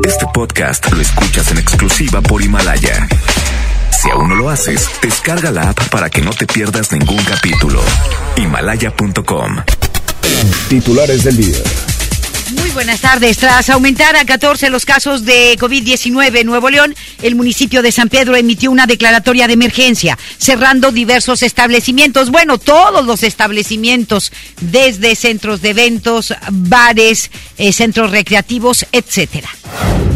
Este podcast lo escuchas en exclusiva por Himalaya. Si aún no lo haces, descarga la app para que no te pierdas ningún capítulo. Himalaya.com. Titulares del día. Buenas tardes. Tras aumentar a 14 los casos de COVID-19 en Nuevo León, el municipio de San Pedro emitió una declaratoria de emergencia, cerrando diversos establecimientos. Bueno, todos los establecimientos, desde centros de eventos, bares, eh, centros recreativos, etcétera.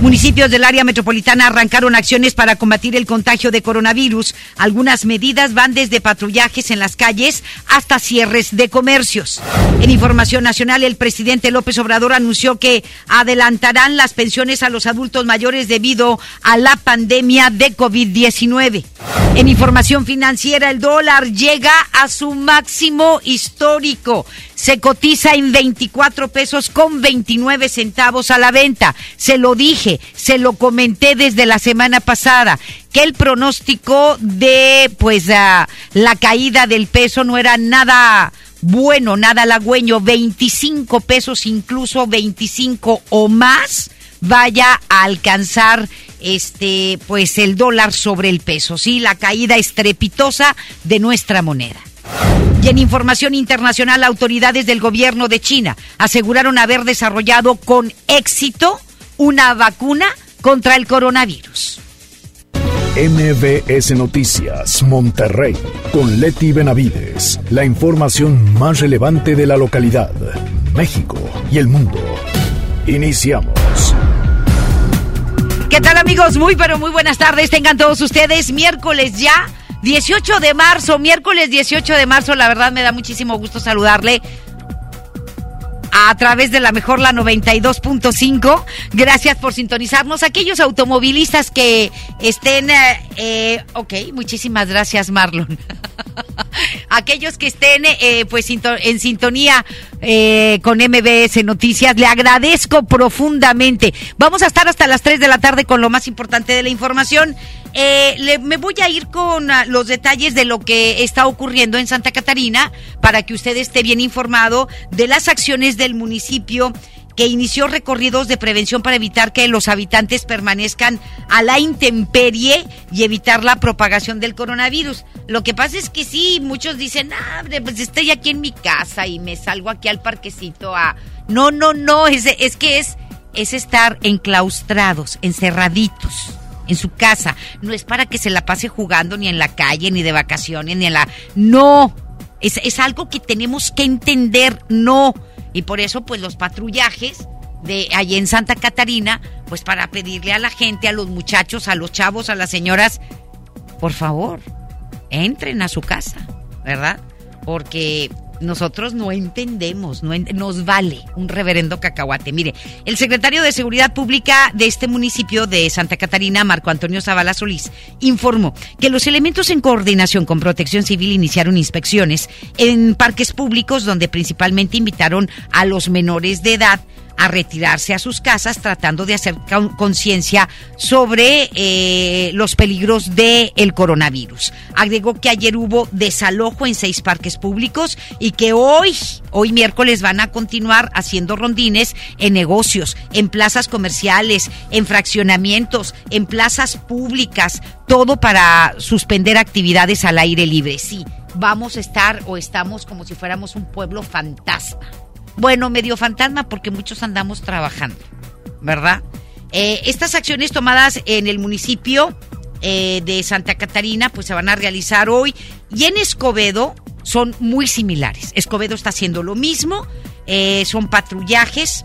Municipios del área metropolitana arrancaron acciones para combatir el contagio de coronavirus. Algunas medidas van desde patrullajes en las calles hasta cierres de comercios. En información nacional, el presidente López Obrador anunció que adelantarán las pensiones a los adultos mayores debido a la pandemia de COVID-19. En información financiera, el dólar llega a su máximo histórico. Se cotiza en 24 pesos con 29 centavos a la venta. Se lo dije, se lo comenté desde la semana pasada que el pronóstico de pues la caída del peso no era nada bueno, nada halagüeño, 25 pesos, incluso 25 o más, vaya a alcanzar este pues el dólar sobre el peso, sí, la caída estrepitosa de nuestra moneda. Y en información internacional, autoridades del gobierno de China aseguraron haber desarrollado con éxito una vacuna contra el coronavirus. MBS Noticias, Monterrey, con Leti Benavides. La información más relevante de la localidad, México y el mundo. Iniciamos. ¿Qué tal amigos? Muy pero muy buenas tardes. Tengan todos ustedes miércoles ya. 18 de marzo, miércoles 18 de marzo, la verdad me da muchísimo gusto saludarle a través de la mejor la 92.5. Gracias por sintonizarnos. Aquellos automovilistas que estén, eh, eh, ok, muchísimas gracias Marlon. Aquellos que estén eh, pues en sintonía eh, con MBS Noticias, le agradezco profundamente. Vamos a estar hasta las 3 de la tarde con lo más importante de la información. Eh, me voy a ir con ah, los detalles de lo que está ocurriendo en Santa Catarina para que usted esté bien informado de las acciones del municipio que inició recorridos de prevención para evitar que los habitantes permanezcan a la intemperie y evitar la propagación del coronavirus. Lo que pasa es que sí, muchos dicen, ah, pues estoy aquí en mi casa y me salgo aquí al parquecito a... No, no, no, es, es que es, es estar enclaustrados, encerraditos en su casa. No es para que se la pase jugando ni en la calle, ni de vacaciones, ni en la... No, es, es algo que tenemos que entender, no y por eso, pues los patrullajes de allí en Santa Catarina, pues para pedirle a la gente, a los muchachos, a los chavos, a las señoras, por favor, entren a su casa, ¿verdad? Porque nosotros no entendemos, no nos vale un reverendo cacahuate. Mire, el secretario de Seguridad Pública de este municipio de Santa Catarina, Marco Antonio Zavala Solís, informó que los elementos en coordinación con Protección Civil iniciaron inspecciones en parques públicos donde principalmente invitaron a los menores de edad a retirarse a sus casas tratando de hacer conciencia sobre eh, los peligros del el coronavirus. Agregó que ayer hubo desalojo en seis parques públicos y que hoy, hoy miércoles, van a continuar haciendo rondines en negocios, en plazas comerciales, en fraccionamientos, en plazas públicas, todo para suspender actividades al aire libre. Sí, vamos a estar o estamos como si fuéramos un pueblo fantasma. Bueno, medio fantasma porque muchos andamos trabajando, ¿verdad? Eh, estas acciones tomadas en el municipio eh, de Santa Catarina pues se van a realizar hoy y en Escobedo son muy similares. Escobedo está haciendo lo mismo, eh, son patrullajes,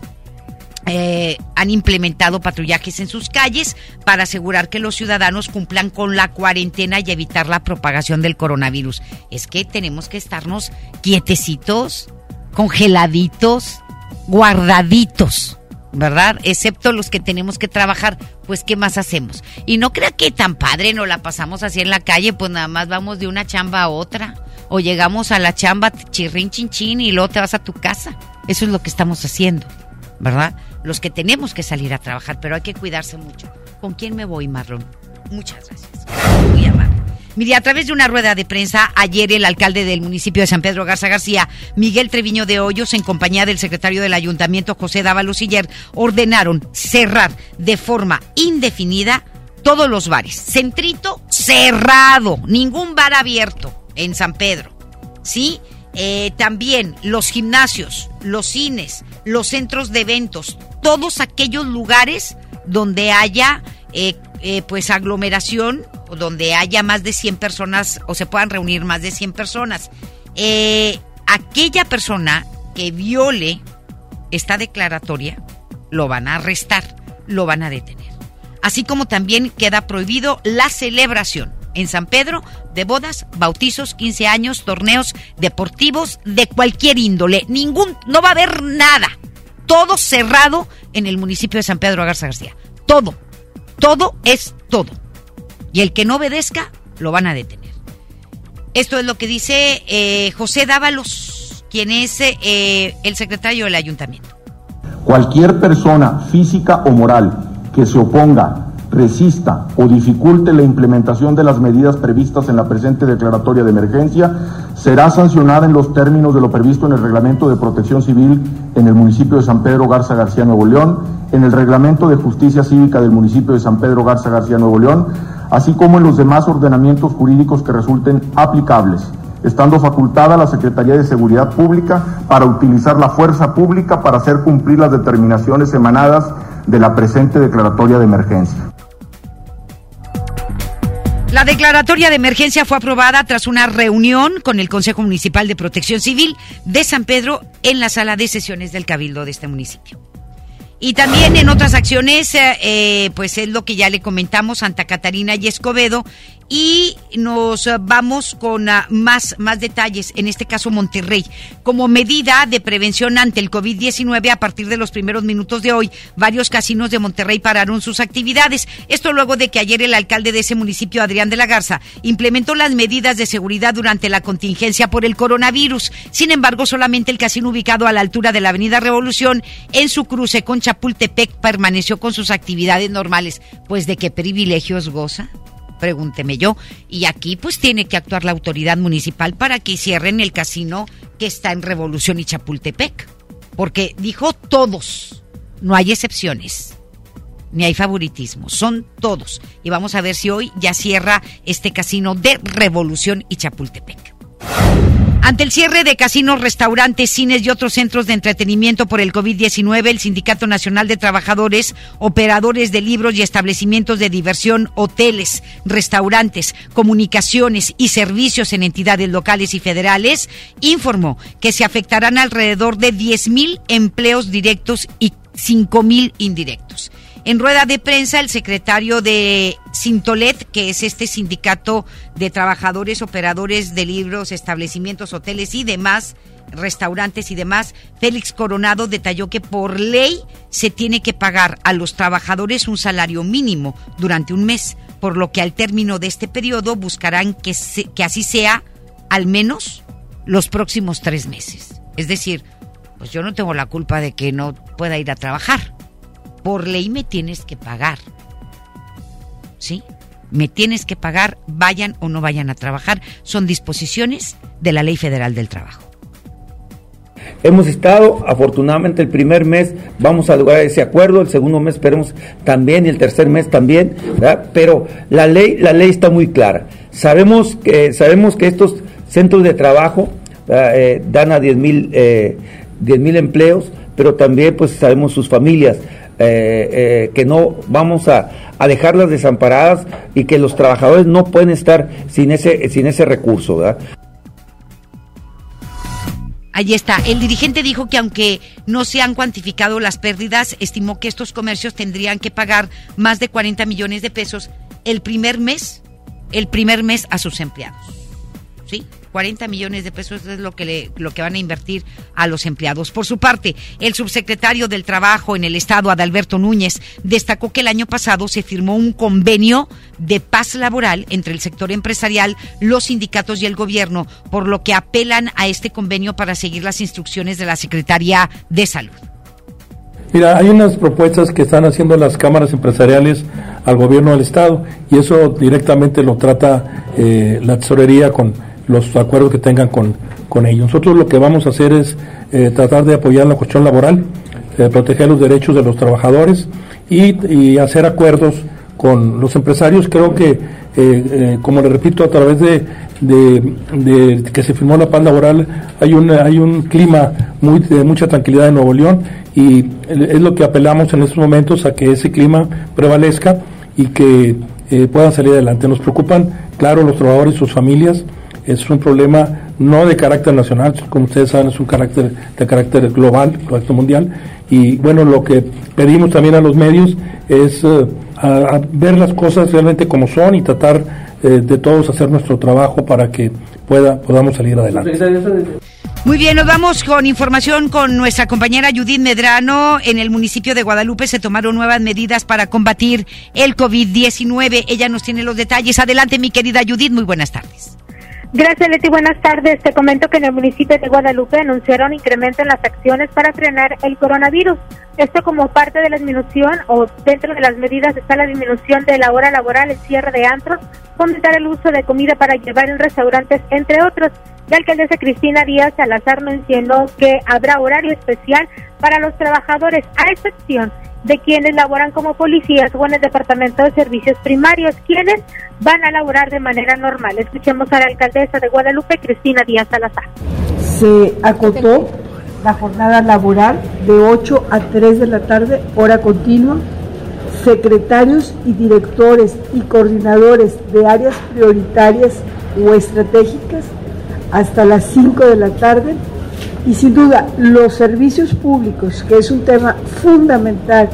han implementado patrullajes en sus calles para asegurar que los ciudadanos cumplan con la cuarentena y evitar la propagación del coronavirus. Es que tenemos que estarnos quietecitos, congeladitos, guardaditos, ¿verdad? Excepto los que tenemos que trabajar, pues ¿qué más hacemos? Y no crea que tan padre nos la pasamos así en la calle, pues nada más vamos de una chamba a otra. O llegamos a la chamba chirrin chin chin y luego te vas a tu casa. Eso es lo que estamos haciendo, ¿verdad? Los que tenemos que salir a trabajar, pero hay que cuidarse mucho. ¿Con quién me voy, Marlon? Muchas gracias. Muy amable. Mire, a través de una rueda de prensa, ayer el alcalde del municipio de San Pedro Garza García, Miguel Treviño de Hoyos, en compañía del secretario del ayuntamiento, José Dávalos Siller, ordenaron cerrar de forma indefinida todos los bares. Centrito cerrado, ningún bar abierto en San Pedro. ¿Sí? Eh, también los gimnasios, los cines, los centros de eventos, todos aquellos lugares donde haya eh, eh, pues aglomeración, donde haya más de 100 personas o se puedan reunir más de 100 personas. aquella persona que viole esta declaratoria, lo van a arrestar, lo van a detener. Así como también queda prohibido la celebración en San Pedro de bodas, bautizos, 15 años, torneos deportivos de cualquier índole. Ningún, no va a haber nada. Todo cerrado en el municipio de San Pedro Garza García. Todo. Todo es todo. Y el que no obedezca, lo van a detener. Esto es lo que dice eh, José Dávalos, quien es eh, el secretario del ayuntamiento. Cualquier persona física o moral que se oponga resista o dificulte la implementación de las medidas previstas en la presente declaratoria de emergencia, será sancionada en los términos de lo previsto en el Reglamento de Protección Civil en el municipio de San Pedro Garza García Nuevo León, en el Reglamento de Justicia Cívica del municipio de San Pedro Garza García Nuevo León, así como en los demás ordenamientos jurídicos que resulten aplicables estando facultada la Secretaría de Seguridad Pública para utilizar la fuerza pública para hacer cumplir las determinaciones emanadas de la presente declaratoria de emergencia. La declaratoria de emergencia fue aprobada tras una reunión con el Consejo Municipal de Protección Civil de San Pedro en la sala de sesiones del Cabildo de este municipio. Y también en otras acciones, eh, pues es lo que ya le comentamos, Santa Catarina y Escobedo y nos vamos con ah, más, más detalles, en este caso Monterrey. Como medida de prevención ante el COVID-19, a partir de los primeros minutos de hoy, varios casinos de Monterrey pararon sus actividades. Esto luego de que ayer el alcalde de ese municipio, Adrián de la Garza, implementó las medidas de seguridad durante la contingencia por el coronavirus. Sin embargo, solamente el casino ubicado a la altura de la Avenida Revolución, en su cruce con Chapultepec, permaneció con sus actividades normales. Pues de qué privilegios goza pregúnteme yo. Y aquí pues tiene que actuar la autoridad municipal para que cierren el casino que está en Revolución y Chapultepec. Porque dijo todos, no hay excepciones, ni hay favoritismo, son todos. Y vamos a ver si hoy ya cierra este casino de Revolución y Chapultepec. Ante el cierre de casinos, restaurantes, cines y otros centros de entretenimiento por el COVID-19, el Sindicato Nacional de Trabajadores, operadores de libros y establecimientos de diversión, hoteles, restaurantes, comunicaciones y servicios en entidades locales y federales, informó que se afectarán alrededor de 10.000 empleos directos y 5.000 indirectos. En rueda de prensa, el secretario de Sintolet, que es este sindicato de trabajadores, operadores de libros, establecimientos, hoteles y demás, restaurantes y demás, Félix Coronado detalló que por ley se tiene que pagar a los trabajadores un salario mínimo durante un mes, por lo que al término de este periodo buscarán que, que así sea al menos los próximos tres meses. Es decir, pues yo no tengo la culpa de que no pueda ir a trabajar por ley me tienes que pagar. ¿Sí? Me tienes que pagar, vayan o no vayan a trabajar. Son disposiciones de la Ley Federal del Trabajo. Hemos estado, afortunadamente, el primer mes vamos a lograr ese acuerdo, el segundo mes esperemos también y el tercer mes también, pero la ley, la ley está muy clara. Sabemos que, sabemos que estos centros de trabajo eh, dan a 10 mil eh, mil empleos, pero también pues sabemos sus familias. Eh, eh, que no vamos a, a, dejarlas desamparadas y que los trabajadores no pueden estar sin ese, sin ese recurso. ¿verdad? Ahí está. El dirigente dijo que aunque no se han cuantificado las pérdidas, estimó que estos comercios tendrían que pagar más de 40 millones de pesos el primer mes, el primer mes a sus empleados. ¿Sí? 40 millones de pesos es lo que, le, lo que van a invertir a los empleados. Por su parte, el subsecretario del Trabajo en el Estado, Adalberto Núñez, destacó que el año pasado se firmó un convenio de paz laboral entre el sector empresarial, los sindicatos y el gobierno, por lo que apelan a este convenio para seguir las instrucciones de la Secretaría de Salud. Mira, hay unas propuestas que están haciendo las cámaras empresariales al gobierno del Estado y eso directamente lo trata eh, la tesorería con los acuerdos que tengan con, con ellos. Nosotros lo que vamos a hacer es eh, tratar de apoyar la cuestión laboral, eh, proteger los derechos de los trabajadores y, hacer acuerdos con los empresarios. Creo que, como le repito, a través de, de, que se firmó la paz laboral, hay un, hay un clima muy, de mucha tranquilidad en Nuevo León y es lo que apelamos en estos momentos a que ese clima prevalezca y que eh, puedan salir adelante. Nos preocupan, claro, los trabajadores y sus familias. Es un problema no de carácter nacional, como ustedes saben, es un carácter de carácter global, carácter mundial. Y bueno, lo que pedimos también a los medios es eh, ver las cosas realmente como son y tratar eh, de todos hacer nuestro trabajo para que pueda, podamos salir adelante. Muy bien, nos vamos con información con nuestra compañera Judith Medrano. En el municipio de Guadalupe se tomaron nuevas medidas para combatir el COVID-19. Ella nos tiene los detalles. Adelante, mi querida Judith. Muy buenas tardes. Gracias, Leti. Buenas tardes. Te comento que en el municipio de Guadalupe anunciaron incremento en las acciones para frenar el coronavirus. Esto como parte de la disminución o dentro de las medidas está la disminución de la hora laboral, el cierre de antros, fomentar el uso de comida para llevar en restaurantes, entre otros. La alcaldesa Cristina Díaz Salazar mencionó que habrá horario especial para los trabajadores, a excepción de quienes laboran como policías o en el Departamento de Servicios Primarios, quienes van a laborar de manera normal. Escuchemos a la alcaldesa de Guadalupe, Cristina Díaz Salazar. Se acotó la jornada laboral de 8 a 3 de la tarde, hora continua. Secretarios y directores y coordinadores de áreas prioritarias o estratégicas hasta las 5 de la tarde y sin duda los servicios públicos, que es un tema fundamental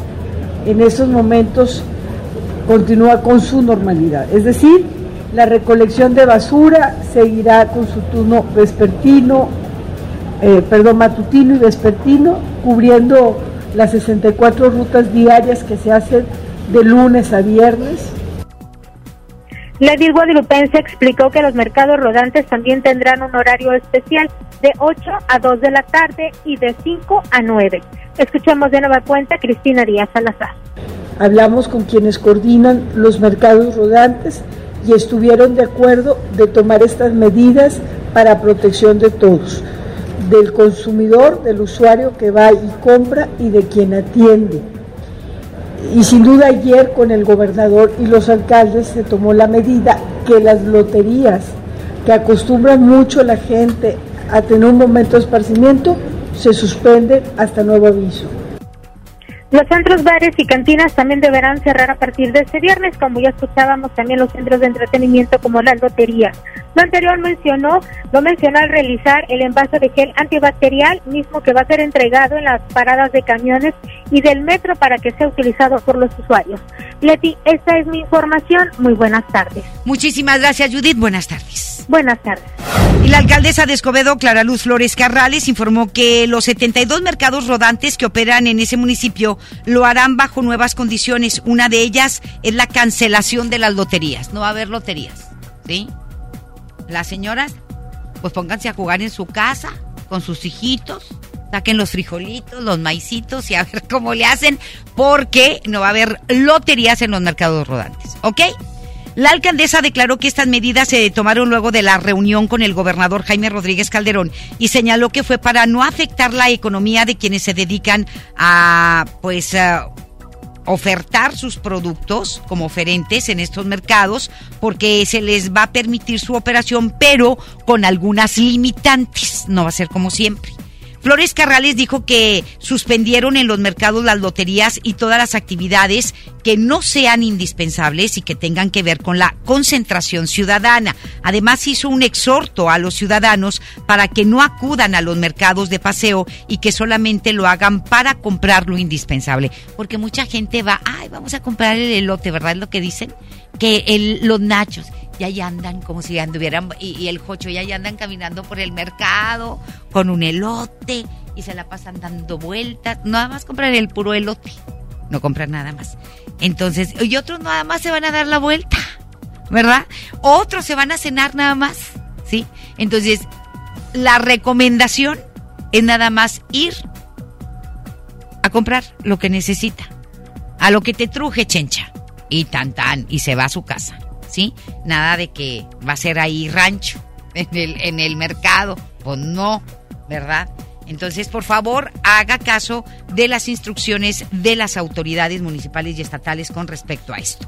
en estos momentos, continúa con su normalidad. Es decir, la recolección de basura seguirá con su turno vespertino, eh, perdón, matutino y vespertino, cubriendo las 64 rutas diarias que se hacen de lunes a viernes la guadalupense explicó que los mercados rodantes también tendrán un horario especial de 8 a 2 de la tarde y de 5 a 9. Escuchemos de nueva cuenta Cristina Díaz Salazar. Hablamos con quienes coordinan los mercados rodantes y estuvieron de acuerdo de tomar estas medidas para protección de todos, del consumidor, del usuario que va y compra y de quien atiende y sin duda ayer con el gobernador y los alcaldes se tomó la medida que las loterías, que acostumbran mucho a la gente a tener un momento de esparcimiento, se suspenden hasta nuevo aviso. Los centros, bares y cantinas también deberán cerrar a partir de este viernes, como ya escuchábamos también los centros de entretenimiento como las loterías. Lo anterior mencionó, lo mencionó al realizar el envase de gel antibacterial, mismo que va a ser entregado en las paradas de camiones y del metro para que sea utilizado por los usuarios. Leti, esta es mi información. Muy buenas tardes. Muchísimas gracias, Judith. Buenas tardes. Buenas tardes. Y la alcaldesa de Escobedo, Clara Luz Flores Carrales, informó que los 72 mercados rodantes que operan en ese municipio lo harán bajo nuevas condiciones. Una de ellas es la cancelación de las loterías. No va a haber loterías, ¿sí? Las señoras, pues pónganse a jugar en su casa con sus hijitos, saquen los frijolitos, los maicitos y a ver cómo le hacen, porque no va a haber loterías en los mercados rodantes, ¿ok? La alcaldesa declaró que estas medidas se tomaron luego de la reunión con el gobernador Jaime Rodríguez Calderón y señaló que fue para no afectar la economía de quienes se dedican a, pues, ofertar sus productos como oferentes en estos mercados porque se les va a permitir su operación, pero con algunas limitantes. No va a ser como siempre. Flores Carrales dijo que suspendieron en los mercados las loterías y todas las actividades que no sean indispensables y que tengan que ver con la concentración ciudadana. Además hizo un exhorto a los ciudadanos para que no acudan a los mercados de paseo y que solamente lo hagan para comprar lo indispensable. Porque mucha gente va, ay, vamos a comprar el elote, ¿verdad? Es lo que dicen. Que los nachos ya ya andan como si anduvieran, y, el jocho ya ya andan caminando por el mercado con un elote y se la pasan dando vueltas. Nada más compran el puro elote, no compran nada más. Entonces, y otros nada más se van a dar la vuelta, ¿verdad? Otros se van a cenar nada más, ¿sí? Entonces, la recomendación es nada más ir a comprar lo que necesita, a lo que te truje, chencha. y tan tan, y se va a su casa, Nada de que va a ser ahí rancho en el, en el mercado, pues no, ¿verdad? Entonces, por favor, haga caso de las instrucciones de las autoridades municipales y estatales con respecto a esto.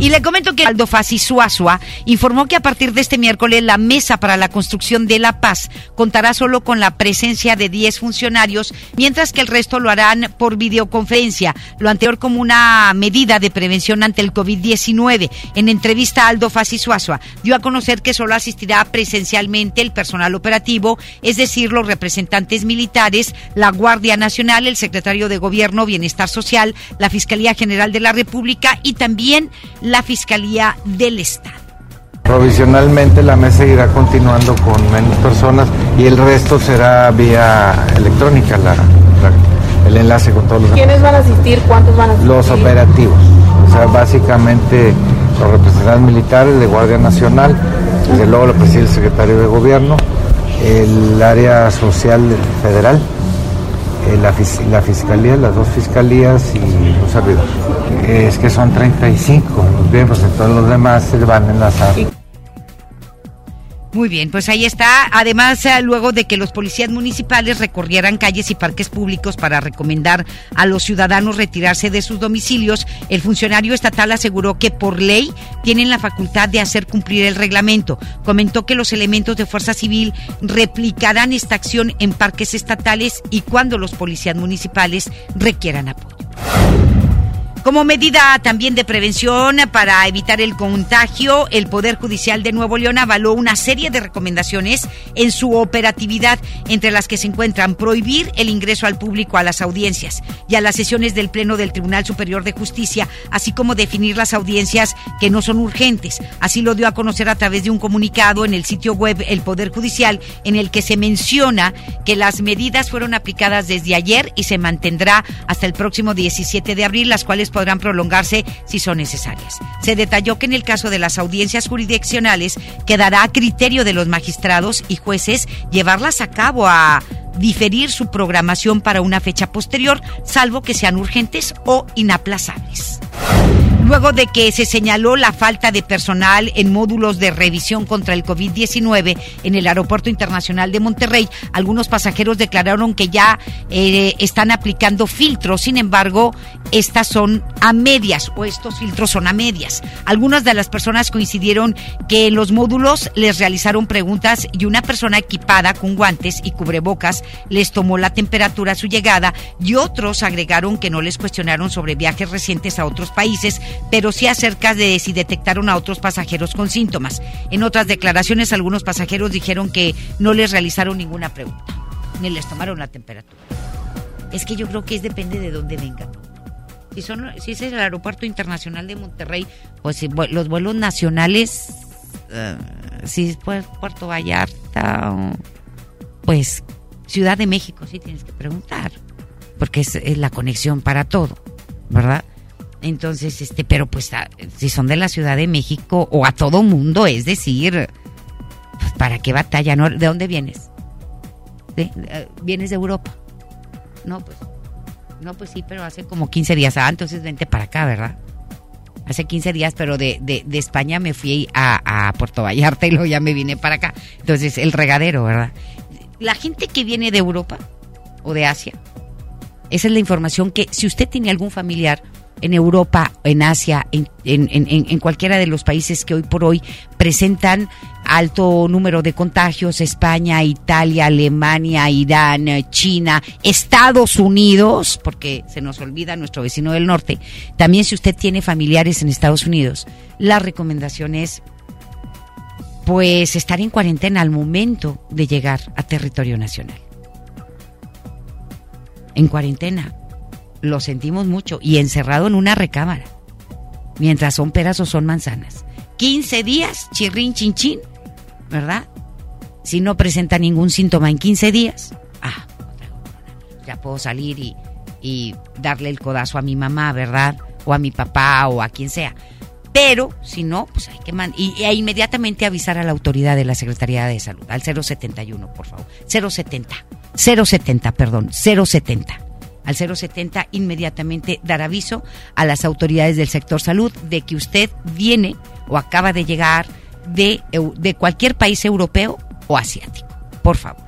Y le comento que Aldo Fassi Suazua informó que a partir de este miércoles la Mesa para la Construcción de la Paz contará solo con la presencia de 10 funcionarios, mientras que el resto lo harán por videoconferencia, lo anterior como una medida de prevención ante el COVID-19. En entrevista, Aldo Fassi Suazua dio a conocer que solo asistirá presencialmente el personal operativo, es decir, los representantes militares, la Guardia Nacional, el secretario de Gobierno, Bienestar Social, la Fiscalía General de la República y también Fiscalía del Estado. Provisionalmente la mesa irá continuando con menos personas y el resto será vía electrónica, la, el enlace con todos los... ¿Quiénes van a asistir? ¿Cuántos van a asistir? Los operativos, o sea, básicamente los representantes militares de Guardia Nacional, desde luego lo preside el secretario de Gobierno, el área social federal, eh, la, la, fiscalía, las dos fiscalías y servidores. Es que son 35 los miembros, entonces los demás se van a enlazar. Muy bien, pues ahí está. Además, eh, luego de que los policías municipales recorrieran calles y parques públicos para recomendar a los ciudadanos retirarse de sus domicilios, el funcionario estatal aseguró que por ley tienen la facultad de hacer cumplir el reglamento. Comentó que los elementos de fuerza civil replicarán esta acción en parques estatales y cuando los policías municipales requieran apoyo. Como medida también de prevención para evitar el contagio, el Poder Judicial de Nuevo León avaló una serie de recomendaciones en su operatividad, entre las que se encuentran prohibir el ingreso al público a las audiencias y a las sesiones del Pleno del Tribunal Superior de Justicia, así como definir las audiencias que no son urgentes. Así lo dio a conocer a través de un comunicado en el sitio web El Poder Judicial, en el que se menciona que las medidas fueron aplicadas desde ayer y se mantendrá hasta el próximo 17 de abril, las cuales podrán prolongarse si son necesarias. Se detalló que en el caso de las audiencias jurisdiccionales quedará a criterio de los magistrados y jueces llevarlas a cabo a diferir su programación para una fecha posterior, salvo que sean urgentes o inaplazables luego de que se señaló la falta de personal en módulos de revisión contra el COVID-19 en el Aeropuerto Internacional de Monterrey, algunos pasajeros declararon que ya eh, están aplicando filtros, sin embargo, estas son a medias o estos filtros son a medias. Algunas de las personas coincidieron que en los módulos les realizaron preguntas y una persona equipada con guantes y cubrebocas les tomó la temperatura a su llegada y otros agregaron que no les cuestionaron sobre viajes recientes a otros países, pero sí acerca de si detectaron a otros pasajeros con síntomas. En otras declaraciones, algunos pasajeros dijeron que no les realizaron ninguna pregunta, ni les tomaron la temperatura. Es que yo creo que es depende de dónde vengan. Si, son, si es el aeropuerto internacional de Monterrey, pues si, los vuelos nacionales, uh, si es Puerto Vallarta, pues Ciudad de México, sí tienes que preguntar, porque es, es la conexión para todo, ¿verdad? Entonces, este, pero pues si son de la Ciudad de México o a todo mundo, es decir, pues, ¿para qué batalla? ¿No? ¿De dónde vienes? Eh, ¿Vienes de Europa? No, pues, no, pues sí, pero hace como 15 días. Ah, entonces vente para acá, ¿verdad? Hace 15 días, pero de, de, de España me fui a, a Puerto Vallarta y luego ya me vine para acá. Entonces, el regadero, ¿verdad? La gente que viene de Europa o de Asia, esa es la información que si usted tiene algún familiar en Europa, en Asia, en, en, en, cualquiera de los países que hoy por hoy presentan alto número de contagios, España, Italia, Alemania, Irán, China, Estados Unidos, porque se nos olvida nuestro vecino del norte. También si usted tiene familiares en Estados Unidos, la recomendación es pues estar en cuarentena al momento de llegar a territorio nacional. En cuarentena, lo sentimos mucho y encerrado en una recámara, mientras son peras o son manzanas. 15 días, chirrin, chin, chin, ¿verdad? Si no presenta ningún síntoma en 15 días, ah, ya puedo salir y, y darle el codazo a mi mamá, ¿verdad? O a mi papá o a quien sea. Pero si no, pues hay que mandar. Y, e inmediatamente avisar a la autoridad de la Secretaría de Salud, al 071, por favor. 070. 070, perdón, 070 al 070 inmediatamente dar aviso a las autoridades del sector salud de que usted viene o acaba de llegar de, de cualquier país europeo o asiático. Por favor.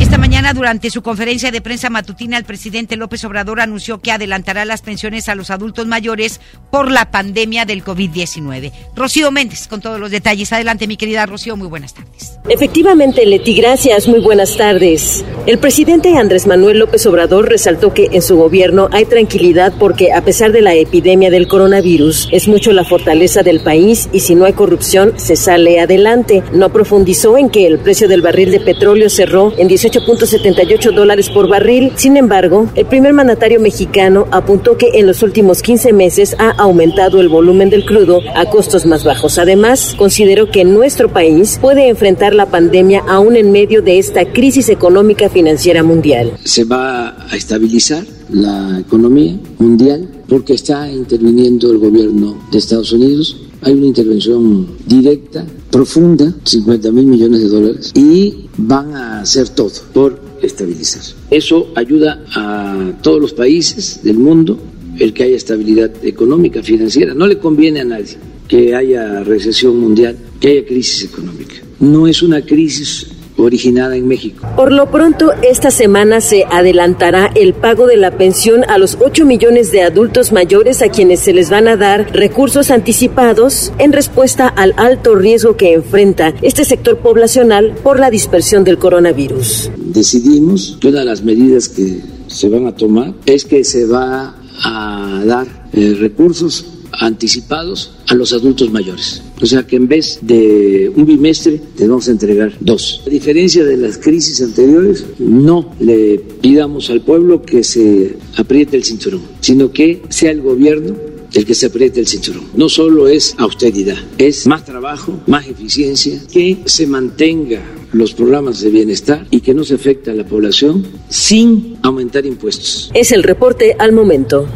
Esta mañana, durante su conferencia de prensa matutina, el presidente López Obrador anunció que adelantará las pensiones a los adultos mayores por la pandemia del COVID-19. Rocío Méndez, con todos los detalles. Adelante, mi querida Rocío, muy buenas tardes. Efectivamente, Leti, gracias, muy buenas tardes. El presidente Andrés Manuel López Obrador resaltó que en su gobierno hay tranquilidad porque, a pesar de la epidemia del coronavirus, es mucho la fortaleza del país y si no hay corrupción, se sale adelante. No profundizó en que el precio del barril de petróleo cerró en 18 8.78 dólares por barril. Sin embargo, el primer mandatario mexicano apuntó que en los últimos 15 meses ha aumentado el volumen del crudo a costos más bajos. Además, consideró que nuestro país puede enfrentar la pandemia aún en medio de esta crisis económica financiera mundial. Se va a estabilizar la economía mundial porque está interviniendo el gobierno de Estados Unidos. Hay una intervención directa, profunda, 50 mil millones de dólares, y van a hacer todo por estabilizar. Eso ayuda a todos los países del mundo el que haya estabilidad económica, financiera. No le conviene a nadie que haya recesión mundial, que haya crisis económica. No es una crisis originada en México. Por lo pronto, esta semana se adelantará el pago de la pensión a los 8 millones de adultos mayores a quienes se les van a dar recursos anticipados en respuesta al alto riesgo que enfrenta este sector poblacional por la dispersión del coronavirus. Decidimos que una de las medidas que se van a tomar es que se va a dar eh, recursos anticipados a los adultos mayores. O sea que en vez de un bimestre, te vamos a entregar dos. A diferencia de las crisis anteriores, no le pidamos al pueblo que se apriete el cinturón, sino que sea el gobierno el que se apriete el cinturón. No solo es austeridad, es más trabajo, más eficiencia, que se mantenga los programas de bienestar y que no se afecte a la población sin aumentar impuestos. Es el reporte al momento.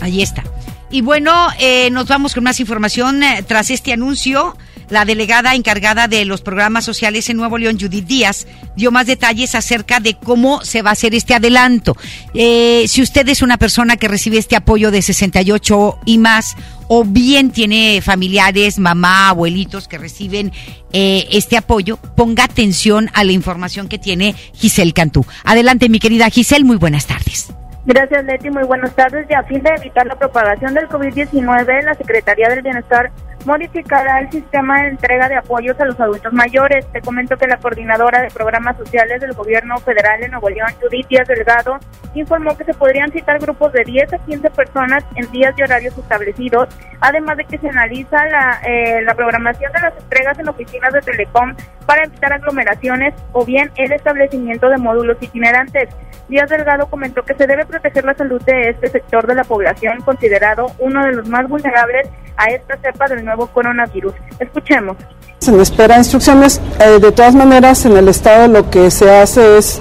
Ahí está. Y bueno, eh, nos vamos con más información eh, tras este anuncio. La delegada encargada de los programas sociales en Nuevo León, Judith Díaz, dio más detalles acerca de cómo se va a hacer este adelanto. Eh, si usted es una persona que recibe este apoyo de 68 y más, o bien tiene familiares, mamá, abuelitos que reciben este apoyo, ponga atención a la información que tiene Giselle Cantú. Adelante, mi querida Giselle, muy buenas tardes. Gracias, Leti. Muy buenas tardes. Y a fin de evitar la propagación del COVID-19, la Secretaría del Bienestar modificará el sistema de entrega de apoyos a los adultos mayores. Te comento que la coordinadora de programas sociales del gobierno federal de Nuevo León, Judith Díaz Delgado, informó que se podrían citar grupos de 10 a 15 personas en días y horarios establecidos, además de que se analiza la, eh, la programación de las entregas en oficinas de Telecom para evitar aglomeraciones o bien el establecimiento de módulos itinerantes. Díaz Delgado comentó que se debe proteger la salud de este sector de la población, considerado uno de los más vulnerables a esta cepa del nuevo coronavirus. Escuchemos. Se espera instrucciones. Eh, de todas maneras, en el Estado lo que se hace es,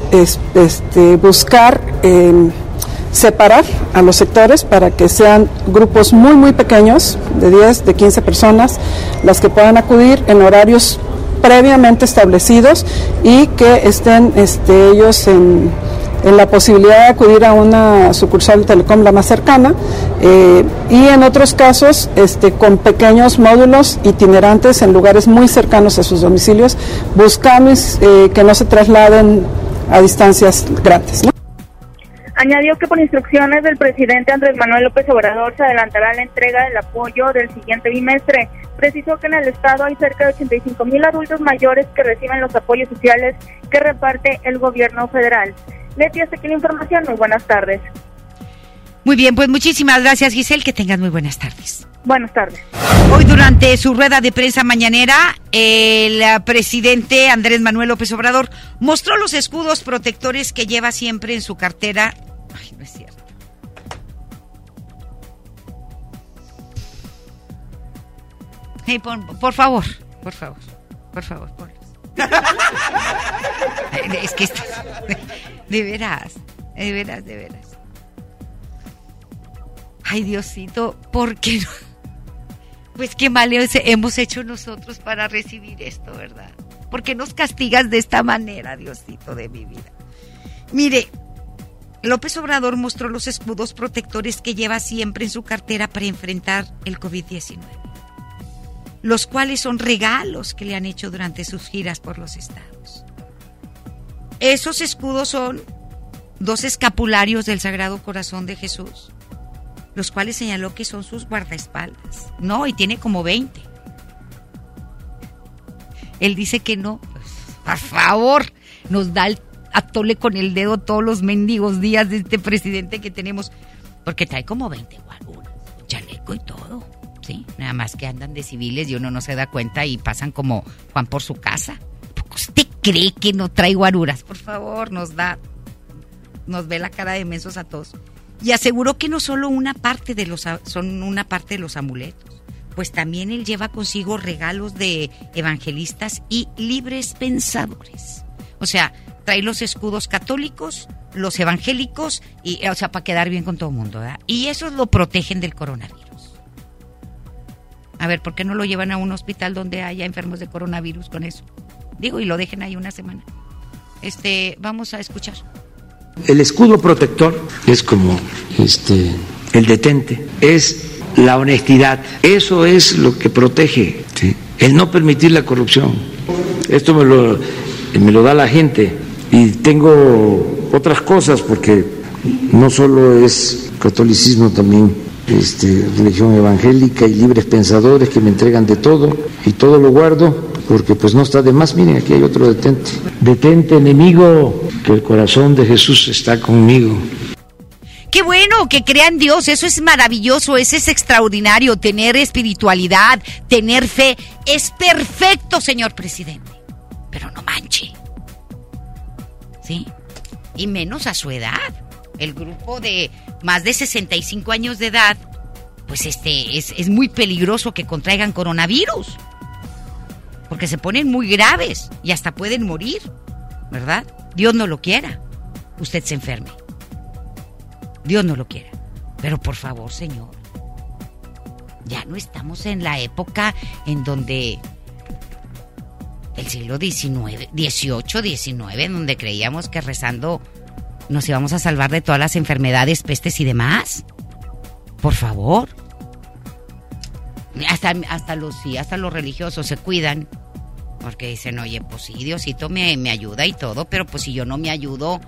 este, buscar em, separar a los sectores para que sean grupos muy, muy pequeños, de 10, de 15 personas, las que puedan acudir en horarios previamente establecidos y que estén este, ellos en en la posibilidad de acudir a una sucursal de Telecom la más cercana eh, y en otros casos este, con pequeños módulos itinerantes en lugares muy cercanos a sus domicilios, buscando eh, que no se trasladen a distancias grandes. Añadió que por instrucciones del presidente Andrés Manuel López Obrador se adelantará la entrega del apoyo del siguiente bimestre. Precisó que en el estado hay cerca de 85 mil adultos mayores que reciben los apoyos sociales que reparte el gobierno federal. Leti, hasta aquí la información. Muy buenas tardes. Muy bien, pues muchísimas gracias Giselle, que tengas muy buenas tardes. Buenas tardes. Hoy durante su rueda de prensa mañanera, el presidente Andrés Manuel López Obrador mostró los escudos protectores que lleva siempre en su cartera. Ay, no es cierto. por, favor, por favor, por favor, es que esto, de veras, de veras, de veras. Ay, Diosito, ¿por qué no? Pues qué mal hemos hecho nosotros para recibir esto, ¿verdad? ¿Por qué nos castigas de esta manera, Diosito de mi vida? Mire, López Obrador mostró los escudos protectores que lleva siempre en su cartera para enfrentar el COVID-19, los cuales son regalos que le han hecho durante sus giras por los estados. Esos escudos son dos escapularios del Sagrado Corazón de Jesús, los cuales señaló que son sus guardaespaldas. No, y tiene como 20. Él dice que no. Por favor, nos da el atole con el dedo todos los mendigos días de este presidente que tenemos, porque trae como 20 guaruras, chaleco y todo. Sí, nada más que andan de civiles y uno no se da cuenta y pasan como Juan por su casa. ¿Usted cree que no trae guaruras? Por favor, nos da, nos ve la cara de mensos a todos. Y aseguró que no solo una parte de los, son una parte de los amuletos, pues también él lleva consigo regalos de evangelistas y libres pensadores. O sea, trae los escudos católicos, los evangélicos, y, o sea, para quedar bien con todo el mundo, ¿verdad? Y esos lo protegen del coronavirus. A ver, ¿por qué no lo llevan a un hospital donde haya enfermos de coronavirus con eso? Digo, y lo dejen ahí una semana. Este, vamos a escuchar. El escudo protector es como este el detente, es la honestidad. Eso es lo que protege, el no permitir la corrupción. Esto me lo, me lo da la gente y tengo otras cosas porque no solo es catolicismo, también este, religión evangélica y libres pensadores que me entregan de todo y todo lo guardo porque pues no está de más. Miren, aquí hay otro detente. Detente enemigo, que el corazón de Jesús está conmigo. Qué bueno que crean Dios, eso es maravilloso, eso es extraordinario, tener espiritualidad, tener fe, es perfecto, señor presidente. Pero no manche. Y menos a su edad. El grupo de más de 65 años de edad, pues este es, es muy peligroso que contraigan coronavirus. Porque se ponen muy graves y hasta pueden morir, ¿verdad? Dios no lo quiera. Usted se enferme. Dios no lo quiera. Pero por favor, Señor, ya no estamos en la época en donde el siglo XIX, XVIII, XIX, donde creíamos que rezando nos íbamos a salvar de todas las enfermedades, pestes y demás. Por favor. Hasta, hasta los sí, hasta los religiosos se cuidan. Porque dicen, oye, pues sí, Diosito me, me ayuda y todo, pero pues si yo no me ayudo,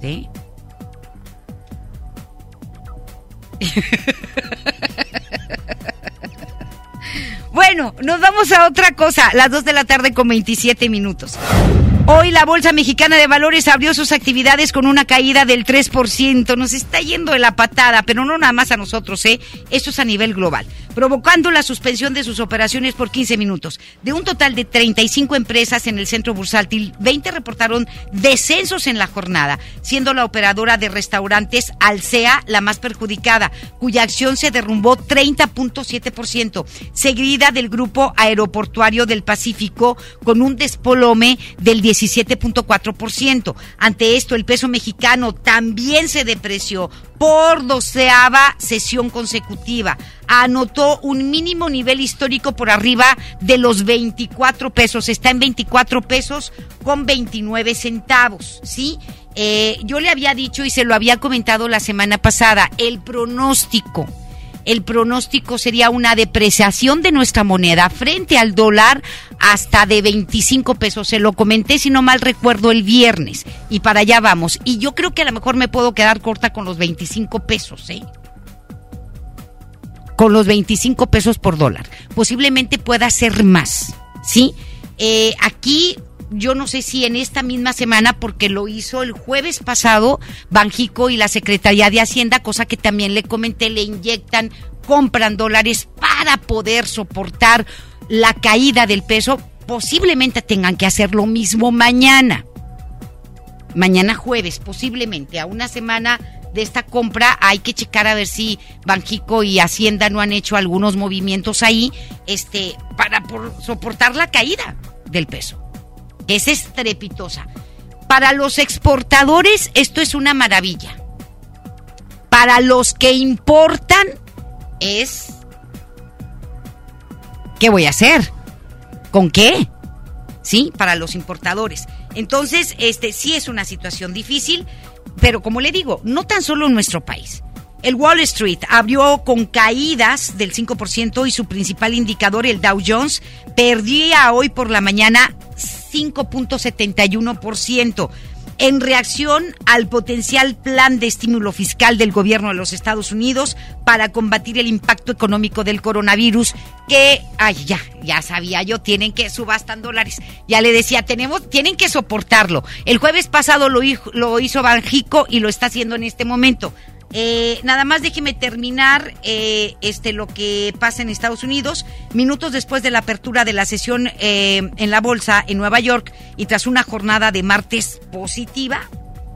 ¿sí? Bueno, nos vamos a otra cosa. Las 2 de la tarde con 27 minutos. Hoy la Bolsa Mexicana de Valores abrió sus actividades con una caída del 3%. Nos está yendo de la patada, pero no nada más a nosotros, ¿eh? Esto es a nivel global provocando la suspensión de sus operaciones por 15 minutos. De un total de 35 empresas en el centro bursátil, 20 reportaron descensos en la jornada, siendo la operadora de restaurantes Alsea la más perjudicada, cuya acción se derrumbó 30.7%, seguida del grupo aeroportuario del Pacífico con un despolome del 17.4%. Ante esto, el peso mexicano también se depreció por doceava sesión consecutiva. Anotó un mínimo nivel histórico por arriba de los 24 pesos. Está en 24 pesos con 29 centavos, ¿sí? Eh, yo le había dicho y se lo había comentado la semana pasada, el pronóstico el pronóstico sería una depreciación de nuestra moneda frente al dólar hasta de 25 pesos. Se lo comenté, si no mal recuerdo, el viernes. Y para allá vamos. Y yo creo que a lo mejor me puedo quedar corta con los 25 pesos, ¿eh? Con los 25 pesos por dólar. Posiblemente pueda ser más, ¿sí? Eh, aquí yo no sé si en esta misma semana, porque lo hizo el jueves pasado, Banjico y la Secretaría de Hacienda, cosa que también le comenté, le inyectan, compran dólares para poder soportar la caída del peso. Posiblemente tengan que hacer lo mismo mañana. Mañana jueves, posiblemente, a una semana de esta compra hay que checar a ver si Banjico y Hacienda no han hecho algunos movimientos ahí este para soportar la caída del peso es estrepitosa. Para los exportadores esto es una maravilla. Para los que importan es... ¿Qué voy a hacer? ¿Con qué? Sí, para los importadores. Entonces, este sí es una situación difícil. pero como le digo, no tan solo en nuestro país. El Wall Street abrió con caídas del 5% y su principal indicador, el Dow Jones, perdía hoy por la mañana 5.71% en reacción al potencial plan de estímulo fiscal del gobierno de los Estados Unidos para combatir el impacto económico del coronavirus que, ay, ya, ya sabía yo, tienen que subastar dólares. Ya le decía, tenemos, tienen que soportarlo. El jueves pasado lo, lo hizo Banjico y lo está haciendo en este momento. Eh, nada más déjeme terminar eh, este lo que pasa en Estados Unidos. Minutos después de la apertura de la sesión eh, en la bolsa en Nueva York y tras una jornada de martes positiva,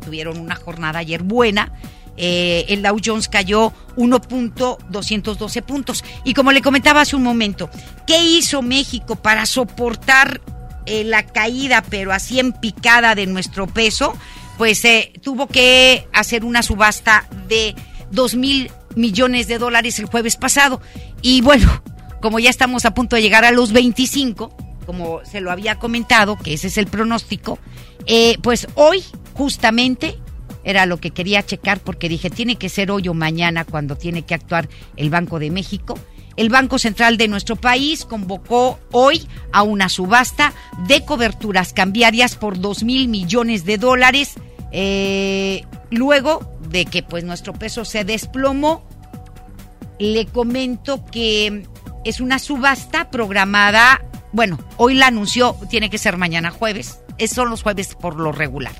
tuvieron una jornada ayer buena. el Dow Jones cayó 1.212 puntos. Y como le comentaba hace un momento, ¿qué hizo México para soportar la caída, pero así en picada de nuestro peso? Pues eh, tuvo que hacer una subasta de dos mil millones de dólares el jueves pasado. Y bueno, como ya estamos a punto de llegar a los 25, como se lo había comentado, que ese es el pronóstico, eh, pues hoy justamente era lo que quería checar porque dije, tiene que ser hoy o mañana cuando tiene que actuar el Banco de México. El Banco Central de nuestro país convocó hoy a una subasta de coberturas cambiarias por dos mil millones de dólares eh, luego de que pues nuestro peso se desplomó, le comento que es una subasta programada, bueno, hoy la anunció, tiene que ser mañana jueves, son los jueves por lo regular.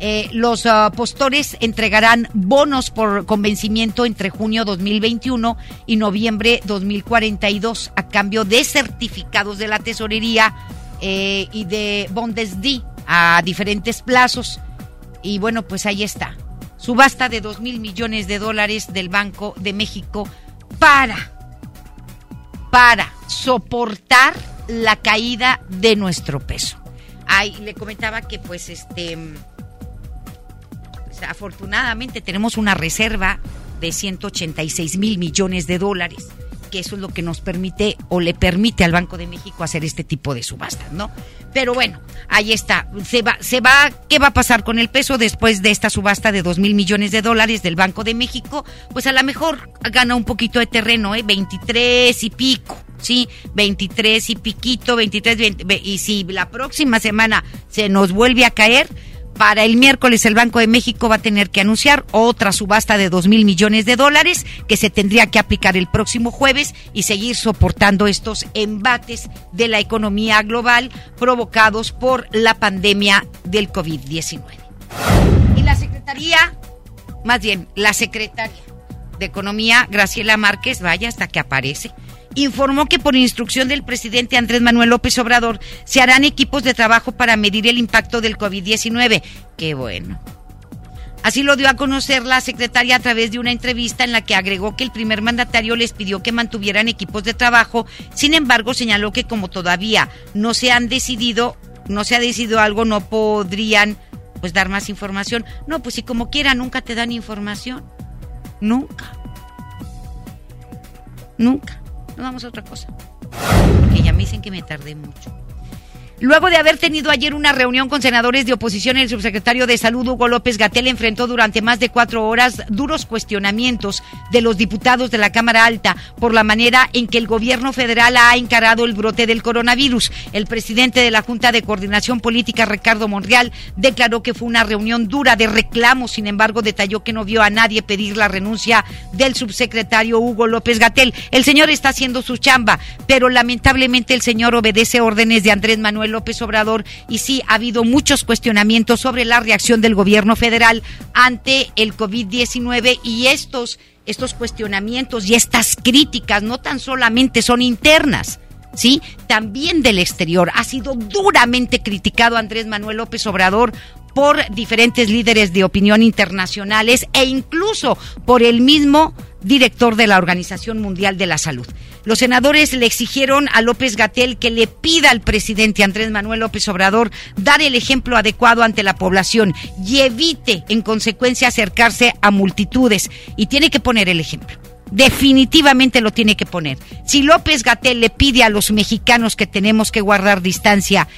Eh, los ah, postores entregarán bonos por convencimiento entre junio 2021 y noviembre 2042 a cambio de certificados de la tesorería eh, y de bondes D a diferentes plazos. Y bueno, pues ahí está. Subasta de 2 mil millones de dólares del Banco de México para, para soportar la caída de nuestro peso. Ahí le comentaba que pues este, afortunadamente tenemos una reserva de 186 mil millones de dólares que eso es lo que nos permite o le permite al Banco de México hacer este tipo de subastas, ¿no? Pero bueno, ahí está. Se va, se va, ¿qué va a pasar con el peso después de esta subasta de dos mil millones de dólares del Banco de México? Pues a lo mejor gana un poquito de terreno, ¿eh? 23 y pico, ¿sí? 23 y piquito, 23, y si la próxima semana se nos vuelve a caer, para el miércoles el Banco de México va a tener que anunciar otra subasta de dos mil millones de dólares que se tendría que aplicar el próximo jueves y seguir soportando estos embates de la economía global provocados por la pandemia del COVID-19. Y la Secretaría, más bien, la Secretaria de Economía, Graciela Márquez, vaya hasta que aparece informó que por instrucción del presidente Andrés Manuel López Obrador se harán equipos de trabajo para medir el impacto del COVID-19. Qué bueno. Así lo dio a conocer la secretaria a través de una entrevista en la que agregó que el primer mandatario les pidió que mantuvieran equipos de trabajo. Sin embargo, señaló que como todavía no se han decidido, no se ha decidido algo, no podrían pues dar más información. No, pues si como quiera nunca te dan información. Nunca. Nunca vamos a otra cosa. Porque ya me dicen que me tardé mucho. Luego de haber tenido ayer una reunión con senadores de oposición, el subsecretario de Salud, Hugo López Gatel, enfrentó durante más de cuatro horas duros cuestionamientos de los diputados de la Cámara Alta por la manera en que el gobierno federal ha encarado el brote del coronavirus. El presidente de la Junta de Coordinación Política, Ricardo Monreal, declaró que fue una reunión dura de reclamos, sin embargo, detalló que no vio a nadie pedir la renuncia del subsecretario Hugo López Gatel. El señor está haciendo su chamba, pero lamentablemente el señor obedece órdenes de Andrés Manuel López Obrador y sí ha habido muchos cuestionamientos sobre la reacción del gobierno federal ante el COVID-19 y estos estos cuestionamientos y estas críticas no tan solamente son internas, ¿sí? También del exterior. Ha sido duramente criticado Andrés Manuel López Obrador por diferentes líderes de opinión internacionales e incluso por el mismo director de la Organización Mundial de la Salud. Los senadores le exigieron a López Gatel que le pida al presidente Andrés Manuel López Obrador dar el ejemplo adecuado ante la población y evite en consecuencia acercarse a multitudes y tiene que poner el ejemplo. Definitivamente lo tiene que poner. Si López Gatel le pide a los mexicanos que tenemos que guardar distancia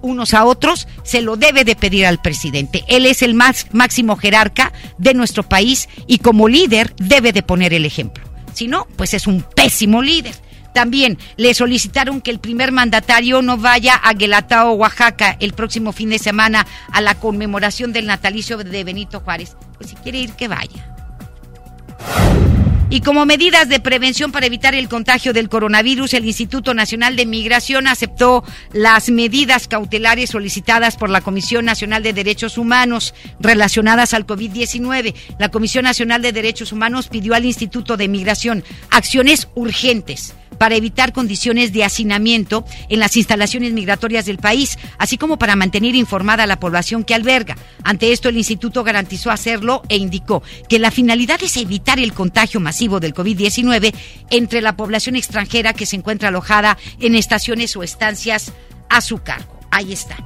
unos a otros, se lo debe de pedir al presidente. Él es el más máximo jerarca de nuestro país y como líder debe de poner el ejemplo. Si no, pues es un pésimo líder. También le solicitaron que el primer mandatario no vaya a Guelatao, Oaxaca, el próximo fin de semana a la conmemoración del natalicio de Benito Juárez. Pues si quiere ir, que vaya. Y como medidas de prevención para evitar el contagio del coronavirus, el Instituto Nacional de Migración aceptó las medidas cautelares solicitadas por la Comisión Nacional de Derechos Humanos relacionadas al COVID-19. La Comisión Nacional de Derechos Humanos pidió al Instituto de Migración acciones urgentes para evitar condiciones de hacinamiento en las instalaciones migratorias del país, así como para mantener informada a la población que alberga. Ante esto, el instituto garantizó hacerlo e indicó que la finalidad es evitar el contagio masivo del COVID-19 entre la población extranjera que se encuentra alojada en estaciones o estancias a su cargo. Ahí está.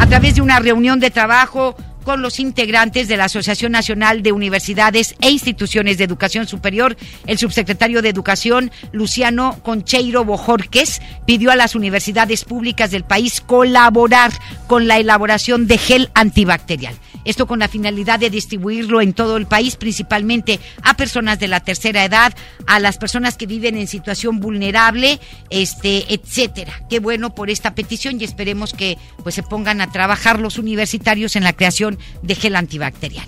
A través de una reunión de trabajo con los integrantes de la Asociación Nacional de Universidades e Instituciones de Educación Superior, el subsecretario de Educación, Luciano Concheiro Bojorques, pidió a las universidades públicas del país colaborar con la elaboración de gel antibacterial. Esto con la finalidad de distribuirlo en todo el país, principalmente a personas de la tercera edad, a las personas que viven en situación vulnerable, este, etcétera. Qué bueno por esta petición y esperemos que pues se pongan a trabajar los universitarios en la creación de gel antibacterial.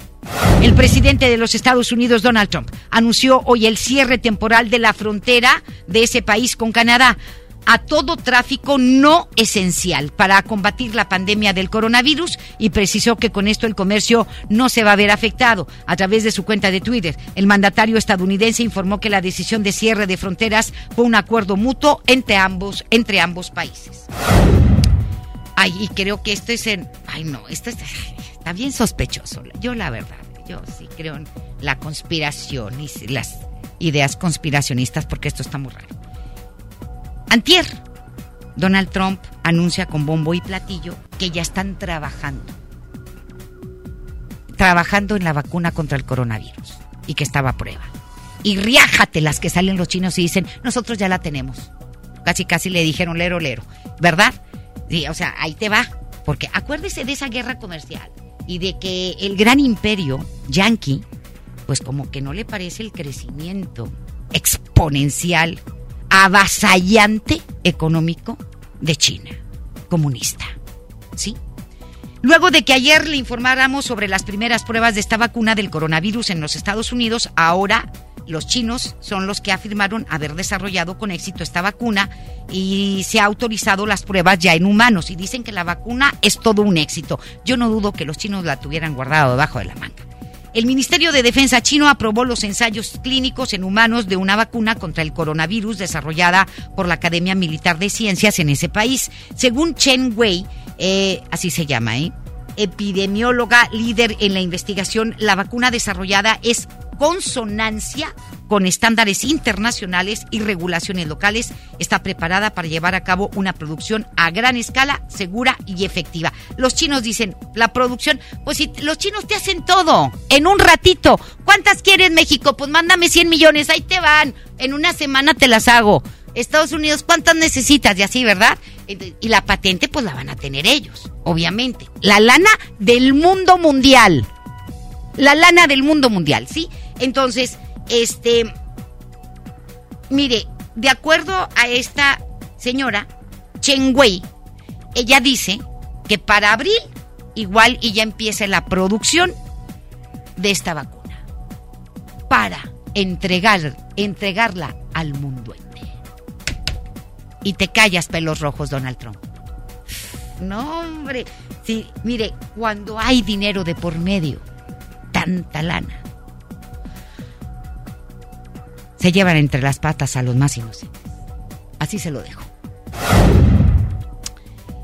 El presidente de los Estados Unidos, Donald Trump, anunció hoy el cierre temporal de la frontera de ese país con Canadá a todo tráfico no esencial para combatir la pandemia del coronavirus y precisó que con esto el comercio no se va a ver afectado. A través de su cuenta de Twitter, el mandatario estadounidense informó que la decisión de cierre de fronteras fue un acuerdo mutuo entre ambos, entre ambos países. Ay, y creo que esto es en... Ay, no, esto está bien sospechoso. Yo la verdad, yo sí creo en la conspiración y las ideas conspiracionistas porque esto está muy raro. Antier, Donald Trump anuncia con bombo y platillo que ya están trabajando. Trabajando en la vacuna contra el coronavirus y que estaba a prueba. Y riájate las que salen los chinos y dicen, nosotros ya la tenemos. Casi, casi le dijeron lero, lero. ¿Verdad? Sí, o sea, ahí te va. Porque acuérdese de esa guerra comercial y de que el gran imperio yankee, pues como que no le parece el crecimiento exponencial avasallante económico de China, comunista. ¿Sí? Luego de que ayer le informáramos sobre las primeras pruebas de esta vacuna del coronavirus en los Estados Unidos, ahora los chinos son los que afirmaron haber desarrollado con éxito esta vacuna y se ha autorizado las pruebas ya en humanos y dicen que la vacuna es todo un éxito. Yo no dudo que los chinos la tuvieran guardado debajo de la manga. El Ministerio de Defensa chino aprobó los ensayos clínicos en humanos de una vacuna contra el coronavirus desarrollada por la Academia Militar de Ciencias en ese país. Según Chen Wei, eh, así se llama, ¿eh? epidemióloga líder en la investigación, la vacuna desarrollada es consonancia con estándares internacionales y regulaciones locales, está preparada para llevar a cabo una producción a gran escala, segura y efectiva. Los chinos dicen, la producción, pues si los chinos te hacen todo, en un ratito. ¿Cuántas quieres México? Pues mándame 100 millones, ahí te van. En una semana te las hago. Estados Unidos, ¿cuántas necesitas? Y así, ¿verdad? Y la patente, pues la van a tener ellos, obviamente. La lana del mundo mundial. La lana del mundo mundial, ¿sí? Entonces, este, mire, de acuerdo a esta señora, Chen Wei, ella dice que para abril igual y ya empieza la producción de esta vacuna para entregar, entregarla al mundo. Y te callas, pelos rojos, Donald Trump. No, hombre. Sí, mire, cuando hay dinero de por medio, tanta lana, se llevan entre las patas a los más inocentes. Así se lo dejo.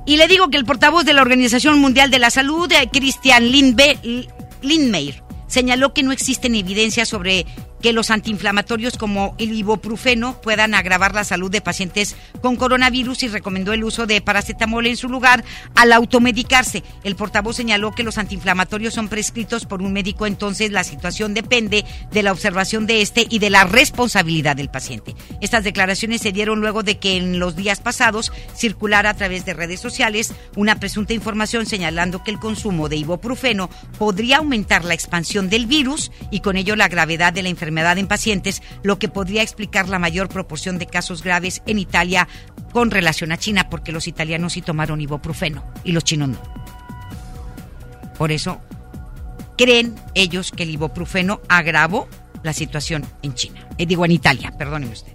Y le digo que el portavoz de la Organización Mundial de la Salud, eh, Christian Lindmeyer, señaló que no existen evidencias sobre que los antiinflamatorios como el ibuprofeno puedan agravar la salud de pacientes con coronavirus y recomendó el uso de paracetamol en su lugar al automedicarse. El portavoz señaló que los antiinflamatorios son prescritos por un médico, entonces la situación depende de la observación de este y de la responsabilidad del paciente. Estas declaraciones se dieron luego de que en los días pasados circulara a través de redes sociales una presunta información señalando que el consumo de ibuprofeno podría aumentar la expansión del virus y con ello la gravedad de la enfermedad en pacientes, lo que podría explicar la mayor proporción de casos graves en Italia con relación a China, porque los italianos sí tomaron ibuprofeno y los chinos no. Por eso creen ellos que el ibuprofeno agravó la situación en China. Eh, digo, en Italia, perdóneme usted.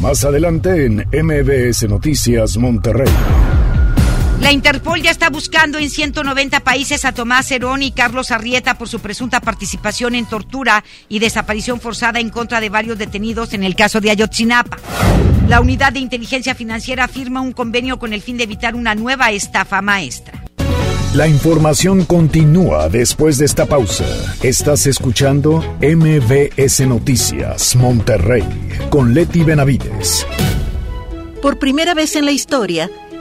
Más adelante en MBS Noticias Monterrey. La Interpol ya está buscando en 190 países a Tomás Herón y Carlos Arrieta por su presunta participación en tortura y desaparición forzada en contra de varios detenidos en el caso de Ayotzinapa. La Unidad de Inteligencia Financiera firma un convenio con el fin de evitar una nueva estafa maestra. La información continúa después de esta pausa. Estás escuchando MBS Noticias Monterrey con Leti Benavides. Por primera vez en la historia,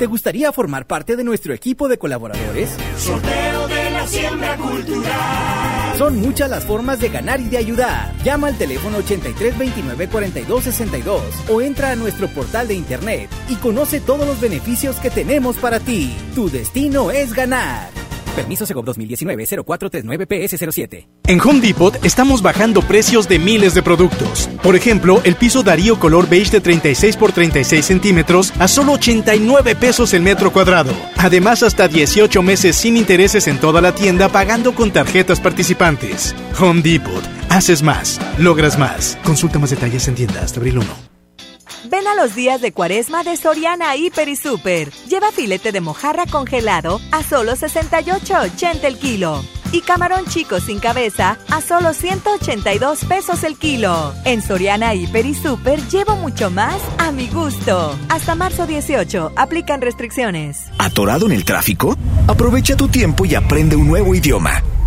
¿Te gustaría formar parte de nuestro equipo de colaboradores? Sorteo de la siembra cultural. Son muchas las formas de ganar y de ayudar. Llama al teléfono 83 29 42 62 o entra a nuestro portal de internet y conoce todos los beneficios que tenemos para ti. Tu destino es ganar. Permiso Segov 2019-0439-PS07. En Home Depot estamos bajando precios de miles de productos. Por ejemplo, el piso Darío color beige de 36 por 36 centímetros a solo 89 pesos el metro cuadrado. Además, hasta 18 meses sin intereses en toda la tienda pagando con tarjetas participantes. Home Depot. Haces más. Logras más. Consulta más detalles en tiendas hasta abril 1. Ven a los días de cuaresma de Soriana Hiper y Super. Lleva filete de mojarra congelado a solo 68.80 el kilo. Y camarón chico sin cabeza a solo 182 pesos el kilo. En Soriana Hiper y Super llevo mucho más a mi gusto. Hasta marzo 18, aplican restricciones. ¿Atorado en el tráfico? Aprovecha tu tiempo y aprende un nuevo idioma.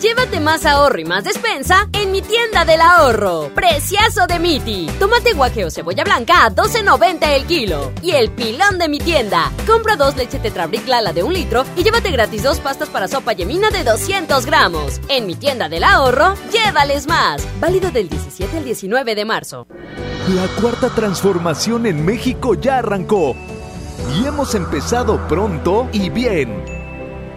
Llévate más ahorro y más despensa en mi tienda del ahorro. Preciazo de Miti. Tomate guaje o cebolla blanca a 12.90 el kilo. Y el pilón de mi tienda. Compra dos leche Tetrabric Lala de un litro y llévate gratis dos pastas para sopa yemina de 200 gramos. En mi tienda del ahorro, llévales más. Válido del 17 al 19 de marzo. La cuarta transformación en México ya arrancó. Y hemos empezado pronto y bien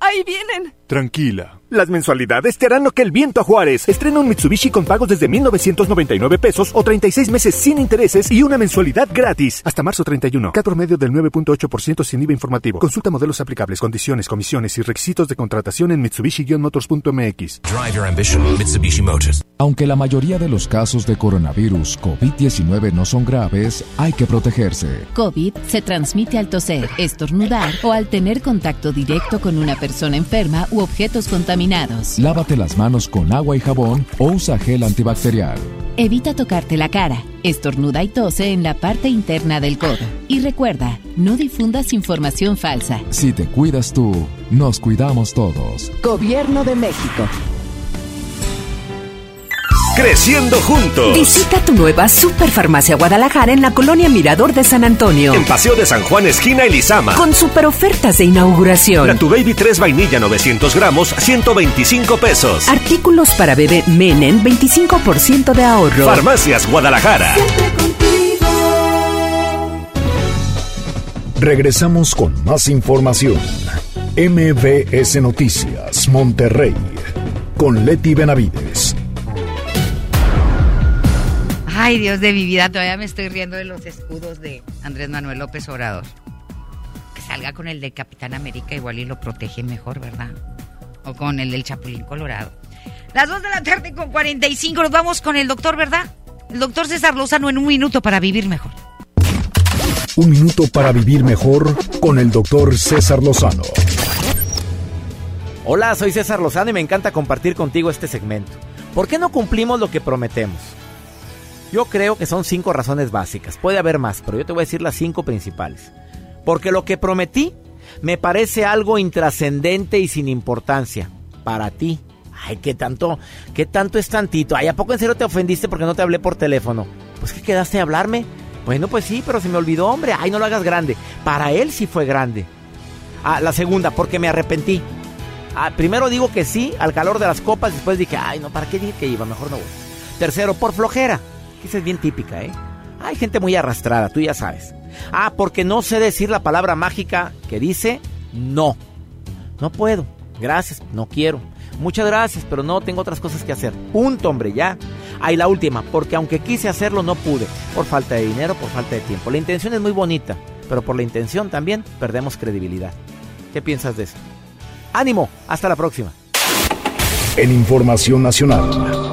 Ahí vienen. Tranquila, Las mensualidades te harán lo que el viento a Juárez. Estrena un Mitsubishi con pagos desde 1,999 pesos o 36 meses sin intereses y una mensualidad gratis. Hasta marzo 31. Cat promedio del 9.8% sin IVA informativo. Consulta modelos aplicables, condiciones, comisiones y requisitos de contratación en Mitsubishi-motors.mx. Drive your ambition, Mitsubishi Motors. Aunque la mayoría de los casos de coronavirus COVID-19 no son graves, hay que protegerse. COVID se transmite al toser, estornudar o al tener contacto directo con una persona enferma u objetos contaminados. Lávate las manos con agua y jabón o usa gel antibacterial. Evita tocarte la cara. Estornuda y tose en la parte interna del codo. Y recuerda, no difundas información falsa. Si te cuidas tú, nos cuidamos todos. Gobierno de México. Creciendo juntos. Visita tu nueva Superfarmacia Guadalajara en la colonia Mirador de San Antonio. En Paseo de San Juan, esquina Elizama. Con super ofertas de inauguración. La Tu Baby 3 vainilla 900 gramos, 125 pesos. Artículos para bebé Menen, 25% de ahorro. Farmacias Guadalajara. Regresamos con más información. MBS Noticias, Monterrey. Con Leti Benavides. Ay, Dios de mi vida, todavía me estoy riendo de los escudos de Andrés Manuel López Obrador. Que salga con el de Capitán América igual y lo protege mejor, ¿verdad? O con el del Chapulín Colorado. Las 2 de la tarde con 45 nos vamos con el doctor, ¿verdad? El doctor César Lozano en un minuto para vivir mejor. Un minuto para vivir mejor con el doctor César Lozano. Hola, soy César Lozano y me encanta compartir contigo este segmento. ¿Por qué no cumplimos lo que prometemos? Yo creo que son cinco razones básicas. Puede haber más, pero yo te voy a decir las cinco principales. Porque lo que prometí me parece algo intrascendente y sin importancia para ti. Ay, qué tanto, qué tanto es tantito. Ay, ¿a poco en serio te ofendiste porque no te hablé por teléfono? Pues que quedaste a hablarme. Bueno, pues sí, pero se me olvidó, hombre. Ay, no lo hagas grande. Para él sí fue grande. Ah, la segunda, porque me arrepentí. Ah, primero digo que sí al calor de las copas, después dije, ay, no, ¿para qué dije que iba? Mejor no voy. Tercero, por flojera esa es bien típica, ¿eh? Hay gente muy arrastrada, tú ya sabes. Ah, porque no sé decir la palabra mágica que dice no. No puedo. Gracias, no quiero. Muchas gracias, pero no tengo otras cosas que hacer. Punto, hombre, ya. Ahí la última, porque aunque quise hacerlo no pude. Por falta de dinero, por falta de tiempo. La intención es muy bonita, pero por la intención también perdemos credibilidad. ¿Qué piensas de eso? Ánimo, hasta la próxima. En Información Nacional.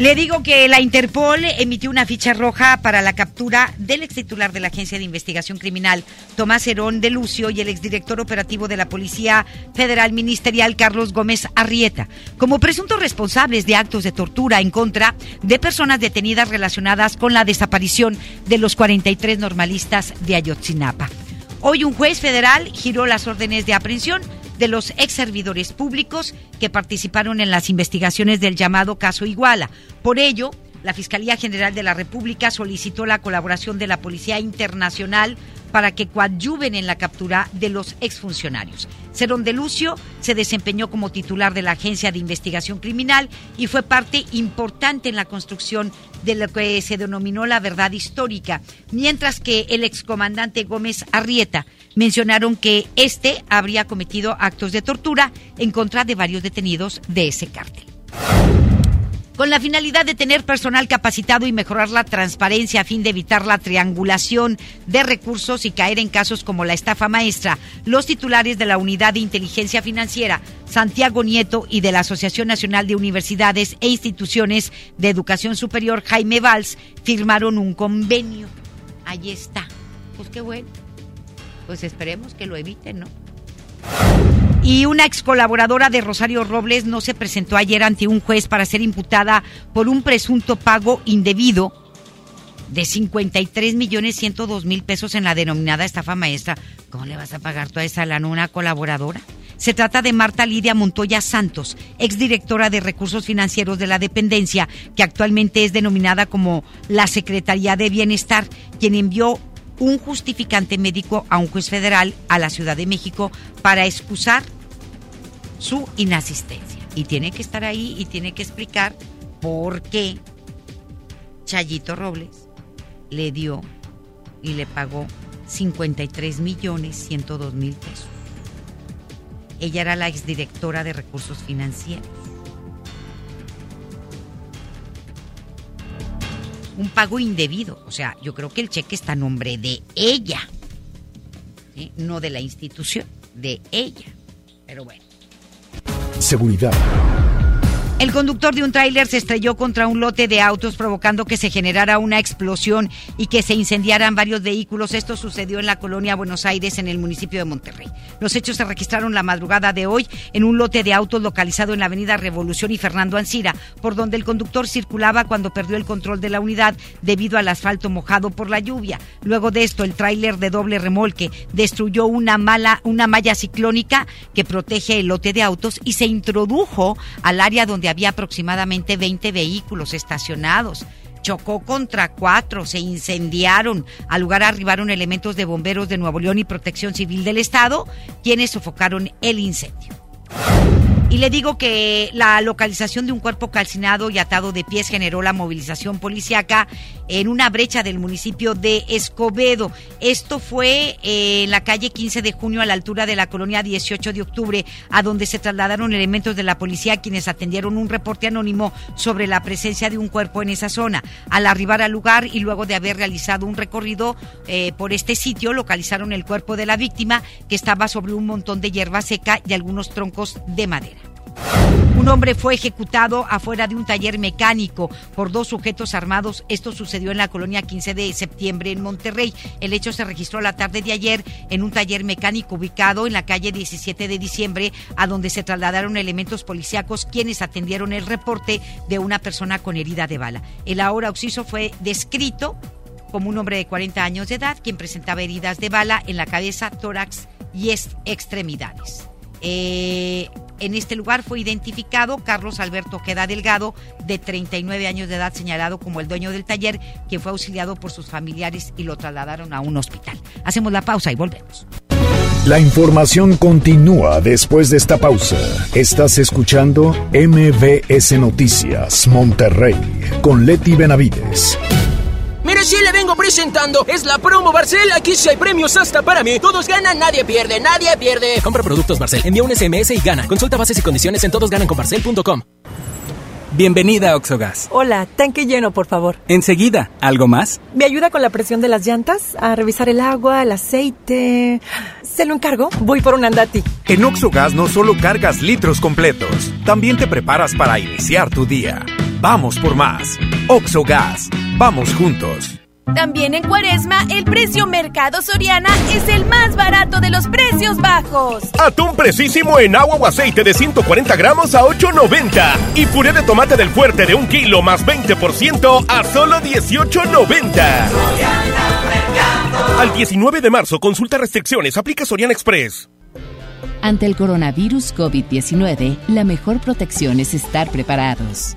Le digo que la Interpol emitió una ficha roja para la captura del ex titular de la Agencia de Investigación Criminal, Tomás Herón de Lucio, y el exdirector operativo de la Policía Federal Ministerial, Carlos Gómez Arrieta, como presuntos responsables de actos de tortura en contra de personas detenidas relacionadas con la desaparición de los 43 normalistas de Ayotzinapa. Hoy un juez federal giró las órdenes de aprehensión de los ex servidores públicos que participaron en las investigaciones del llamado caso Iguala. Por ello, la Fiscalía General de la República solicitó la colaboración de la Policía Internacional para que coadyuven en la captura de los exfuncionarios. Cerón de Lucio se desempeñó como titular de la Agencia de Investigación Criminal y fue parte importante en la construcción de lo que se denominó la verdad histórica, mientras que el excomandante Gómez Arrieta mencionaron que este habría cometido actos de tortura en contra de varios detenidos de ese cártel con la finalidad de tener personal capacitado y mejorar la transparencia a fin de evitar la triangulación de recursos y caer en casos como la estafa maestra. Los titulares de la Unidad de Inteligencia Financiera, Santiago Nieto, y de la Asociación Nacional de Universidades e Instituciones de Educación Superior, Jaime Valls, firmaron un convenio. Ahí está. Pues qué bueno. Pues esperemos que lo eviten, ¿no? Y una ex colaboradora de Rosario Robles no se presentó ayer ante un juez para ser imputada por un presunto pago indebido de 53 millones 102 mil pesos en la denominada estafa maestra. ¿Cómo le vas a pagar toda esa lana a una colaboradora? Se trata de Marta Lidia Montoya Santos, exdirectora de Recursos Financieros de la Dependencia, que actualmente es denominada como la Secretaría de Bienestar, quien envió un justificante médico a un juez federal a la Ciudad de México para excusar su inasistencia. Y tiene que estar ahí y tiene que explicar por qué Chayito Robles le dio y le pagó 53 millones 102 mil pesos. Ella era la exdirectora de recursos financieros. Un pago indebido. O sea, yo creo que el cheque está a nombre de ella. No de la institución, de ella. Pero bueno. Seguridad. El conductor de un tráiler se estrelló contra un lote de autos provocando que se generara una explosión y que se incendiaran varios vehículos. Esto sucedió en la colonia Buenos Aires, en el municipio de Monterrey. Los hechos se registraron la madrugada de hoy en un lote de autos localizado en la avenida Revolución y Fernando Ancira, por donde el conductor circulaba cuando perdió el control de la unidad debido al asfalto mojado por la lluvia. Luego de esto, el tráiler de doble remolque destruyó una, mala, una malla ciclónica que protege el lote de autos y se introdujo al área donde había aproximadamente 20 vehículos estacionados. Chocó contra cuatro, se incendiaron. Al lugar arribaron elementos de bomberos de Nuevo León y Protección Civil del Estado, quienes sofocaron el incendio. Y le digo que la localización de un cuerpo calcinado y atado de pies generó la movilización policíaca en una brecha del municipio de Escobedo. Esto fue eh, en la calle 15 de junio a la altura de la colonia 18 de octubre, a donde se trasladaron elementos de la policía quienes atendieron un reporte anónimo sobre la presencia de un cuerpo en esa zona. Al arribar al lugar y luego de haber realizado un recorrido eh, por este sitio, localizaron el cuerpo de la víctima que estaba sobre un montón de hierba seca y algunos troncos de madera. Un hombre fue ejecutado afuera de un taller mecánico por dos sujetos armados. Esto sucedió en la colonia 15 de septiembre en Monterrey. El hecho se registró la tarde de ayer en un taller mecánico ubicado en la calle 17 de diciembre, a donde se trasladaron elementos policíacos quienes atendieron el reporte de una persona con herida de bala. El ahora occiso fue descrito como un hombre de 40 años de edad quien presentaba heridas de bala en la cabeza, tórax y extremidades. Eh, en este lugar fue identificado Carlos Alberto Queda Delgado, de 39 años de edad, señalado como el dueño del taller, quien fue auxiliado por sus familiares y lo trasladaron a un hospital. Hacemos la pausa y volvemos. La información continúa después de esta pausa. Estás escuchando MBS Noticias Monterrey con Leti Benavides. Si le vengo presentando, es la promo Barcel. Aquí sí hay premios hasta para mí. Todos ganan, nadie pierde, nadie pierde. Compra productos Barcel, envía un SMS y gana. Consulta bases y condiciones en todosgananconbarcel.com. Bienvenida a Oxogas. Hola, tanque lleno, por favor. Enseguida, ¿algo más? ¿Me ayuda con la presión de las llantas? A revisar el agua, el aceite. ¿Se lo encargo? Voy por un andati. En Oxogas no solo cargas litros completos, también te preparas para iniciar tu día. Vamos por más. Oxogas. Vamos juntos. También en Cuaresma, el precio Mercado Soriana es el más barato de los precios bajos. Atún precisísimo en agua o aceite de 140 gramos a 8.90. Y puré de tomate del fuerte de un kilo más 20% a solo 18.90. Al 19 de marzo, consulta restricciones, aplica Soriana Express. Ante el coronavirus COVID-19, la mejor protección es estar preparados.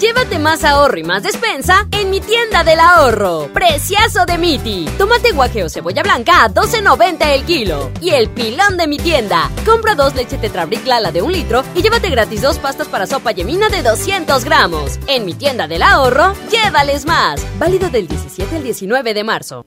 Llévate más ahorro y más despensa en mi tienda del ahorro. Preciazo de Miti. Guaje o cebolla blanca a 12.90 el kilo. Y el pilón de mi tienda. Compra dos leche Tetrabric Lala de un litro y llévate gratis dos pastas para sopa yemina de 200 gramos. En mi tienda del ahorro, llévales más. Válido del 17 al 19 de marzo.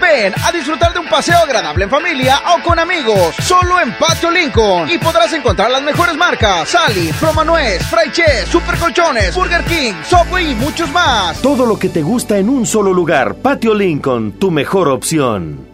Ven a disfrutar de un paseo agradable en familia o con amigos, solo en Patio Lincoln. Y podrás encontrar las mejores marcas: Sally, Promanuez, Fraiche, Super Colchones, Burger King, Subway y muchos más. Todo lo que te gusta en un solo lugar. Patio Lincoln, tu mejor opción.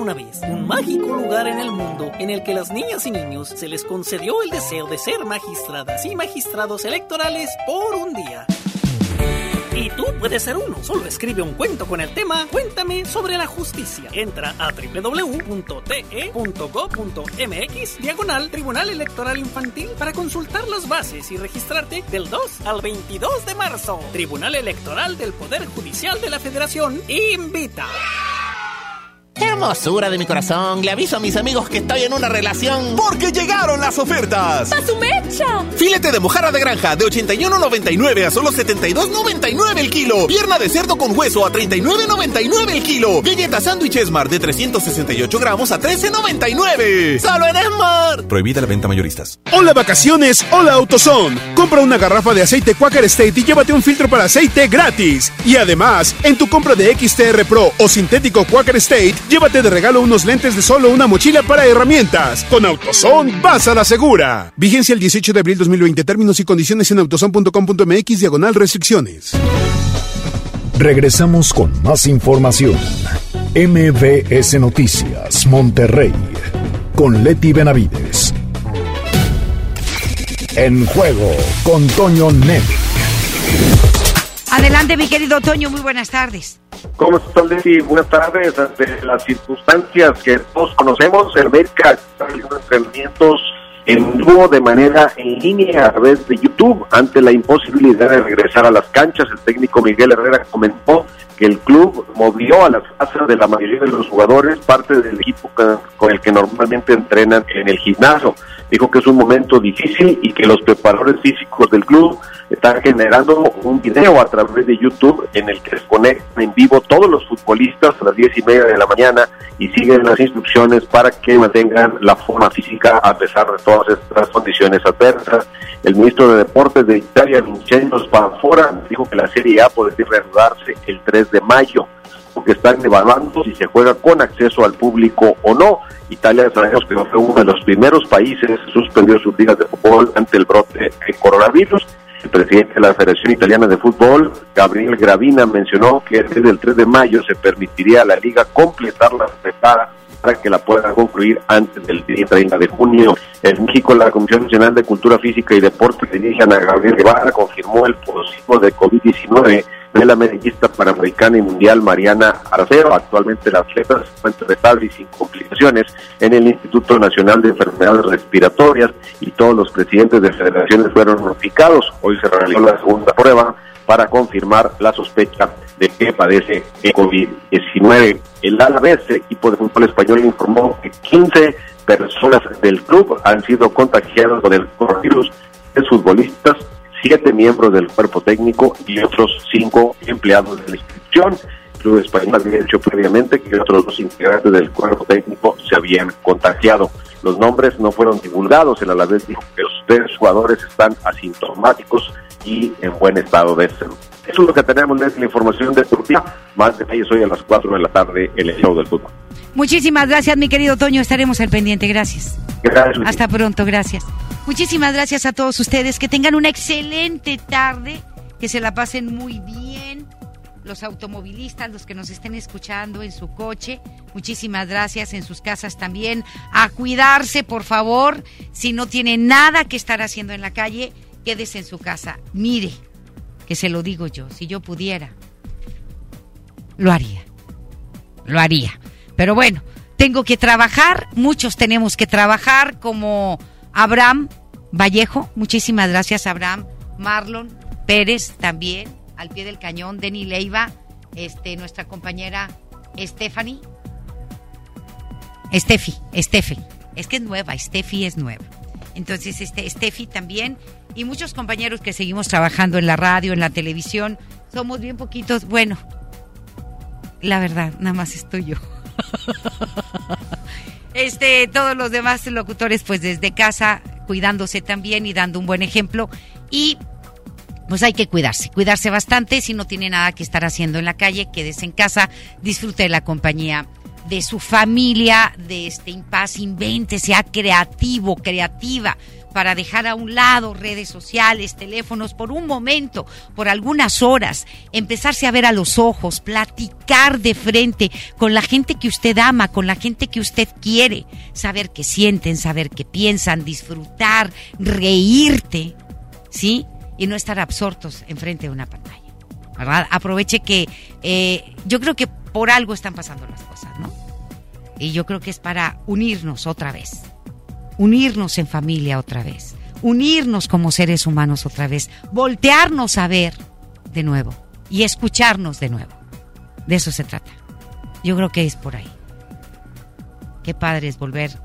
Una vez un mágico lugar en el mundo en el que las niñas y niños se les concedió el deseo de ser magistradas y magistrados electorales por un día. Y tú puedes ser uno. Solo escribe un cuento con el tema Cuéntame sobre la justicia. Entra a www.te.gov.mx diagonal Tribunal Electoral Infantil para consultar las bases y registrarte del 2 al 22 de marzo. Tribunal Electoral del Poder Judicial de la Federación invita. Hermosura de mi corazón, le aviso a mis amigos que estoy en una relación. Porque llegaron las ofertas. ¡A su mecha! Filete de mojarra de granja de 81.99 a solo 72.99 el kilo. Pierna de cerdo con hueso a 39.99 el kilo. Galleta sándwich Esmar de 368 gramos a 13.99. ¡Solo en Esmar! Prohibida la venta mayoristas. Hola vacaciones, hola AutoZone. Compra una garrafa de aceite Quaker State y llévate un filtro para aceite gratis. Y además, en tu compra de XTR Pro o sintético Quaker State, llévate de regalo unos lentes de solo una mochila para herramientas. Con AutoZone vas a la segura. Vigencia el 18 de abril 2020. Términos y condiciones en autozone.com.mx diagonal restricciones. Regresamos con más información. MBS Noticias, Monterrey. Con Leti Benavides. En juego con Toño Net. Adelante, mi querido Toño, muy buenas tardes. ¿Cómo estás, Leti? Buenas tardes. Ante las circunstancias que todos conocemos, el América está realizando entrenamientos en vivo de manera en línea a través de YouTube ante la imposibilidad de regresar a las canchas. El técnico Miguel Herrera comentó que el club movió a las casas de la mayoría de los jugadores parte del equipo con el que normalmente entrenan en el gimnasio. Dijo que es un momento difícil y que los preparadores físicos del club están generando un video a través de YouTube en el que se conectan en vivo todos los futbolistas a las diez y media de la mañana y siguen las instrucciones para que mantengan la forma física a pesar de todas estas condiciones adversas. El ministro de Deportes de Italia, Vincenzo Spanfora, dijo que la Serie A podría reanudarse el 3 de mayo porque están evaluando si se juega con acceso al público o no. Italia sabemos que fue uno de los primeros países que suspendió sus ligas de fútbol ante el brote de coronavirus. El presidente de la Federación Italiana de Fútbol, Gabriel Gravina, mencionó que desde el 3 de mayo se permitiría a la liga completar la preparada para que la pueda concluir antes del día 30 de junio. En México, la Comisión Nacional de Cultura Física y Deporte que dirigen a Gabriel Guevara confirmó el positivo de COVID-19 de la medallista panamericana y mundial Mariana Arceo. Actualmente la atleta se encuentra estable y sin complicaciones en el Instituto Nacional de Enfermedades Respiratorias y todos los presidentes de federaciones fueron notificados. Hoy se realizó la segunda prueba para confirmar la sospecha de que padece COVID-19. El Alavés, equipo de fútbol español, informó que 15 personas del club han sido contagiadas con el coronavirus. de futbolistas, siete miembros del cuerpo técnico y otros cinco empleados de la institución. El club español había dicho previamente que otros dos integrantes del cuerpo técnico se habían contagiado. Los nombres no fueron divulgados. El Alavés dijo que los tres jugadores están asintomáticos y en buen estado de salud. Eso es lo que tenemos en la información deportiva. Más detalles hoy a las 4 de la tarde en el show del fútbol. Muchísimas gracias, mi querido Toño. Estaremos al pendiente. Gracias. Gracias. Hasta pronto. Gracias. Muchísimas gracias a todos ustedes. Que tengan una excelente tarde. Que se la pasen muy bien. Los automovilistas, los que nos estén escuchando en su coche, muchísimas gracias en sus casas también. A cuidarse, por favor. Si no tiene nada que estar haciendo en la calle, quédese en su casa. Mire, que se lo digo yo, si yo pudiera, lo haría. Lo haría. Pero bueno, tengo que trabajar, muchos tenemos que trabajar, como Abraham Vallejo, muchísimas gracias Abraham, Marlon Pérez también, al pie del cañón, Denny Leiva, este, nuestra compañera Stephanie. Steffi, Steffi. Es que es nueva, Steffi es nueva. Entonces, este, Steffi también y muchos compañeros que seguimos trabajando en la radio, en la televisión, somos bien poquitos. Bueno, la verdad, nada más estoy yo. Este, todos los demás locutores, pues desde casa, cuidándose también y dando un buen ejemplo. Y pues hay que cuidarse, cuidarse bastante. Si no tiene nada que estar haciendo en la calle, quédese en casa, disfrute de la compañía de su familia, de este impas, invente, sea creativo, creativa para dejar a un lado redes sociales, teléfonos por un momento, por algunas horas, empezarse a ver a los ojos, platicar de frente con la gente que usted ama, con la gente que usted quiere, saber qué sienten, saber qué piensan, disfrutar, reírte, ¿sí? Y no estar absortos enfrente de una pantalla. ¿verdad? Aproveche que eh, yo creo que por algo están pasando las cosas, ¿no? Y yo creo que es para unirnos otra vez unirnos en familia otra vez, unirnos como seres humanos otra vez, voltearnos a ver de nuevo y escucharnos de nuevo. De eso se trata. Yo creo que es por ahí. Qué padre es volver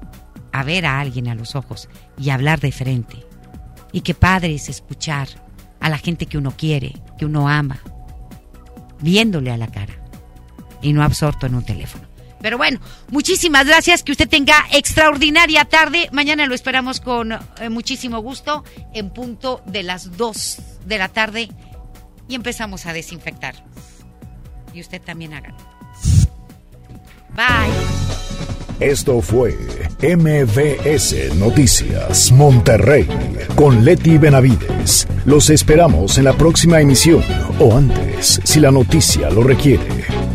a ver a alguien a los ojos y hablar de frente. Y qué padre es escuchar a la gente que uno quiere, que uno ama, viéndole a la cara y no absorto en un teléfono. Pero bueno, muchísimas gracias. Que usted tenga extraordinaria tarde. Mañana lo esperamos con eh, muchísimo gusto en punto de las 2 de la tarde y empezamos a desinfectar. Y usted también haga. Bye. Esto fue MVS Noticias Monterrey con Leti Benavides. Los esperamos en la próxima emisión o antes, si la noticia lo requiere.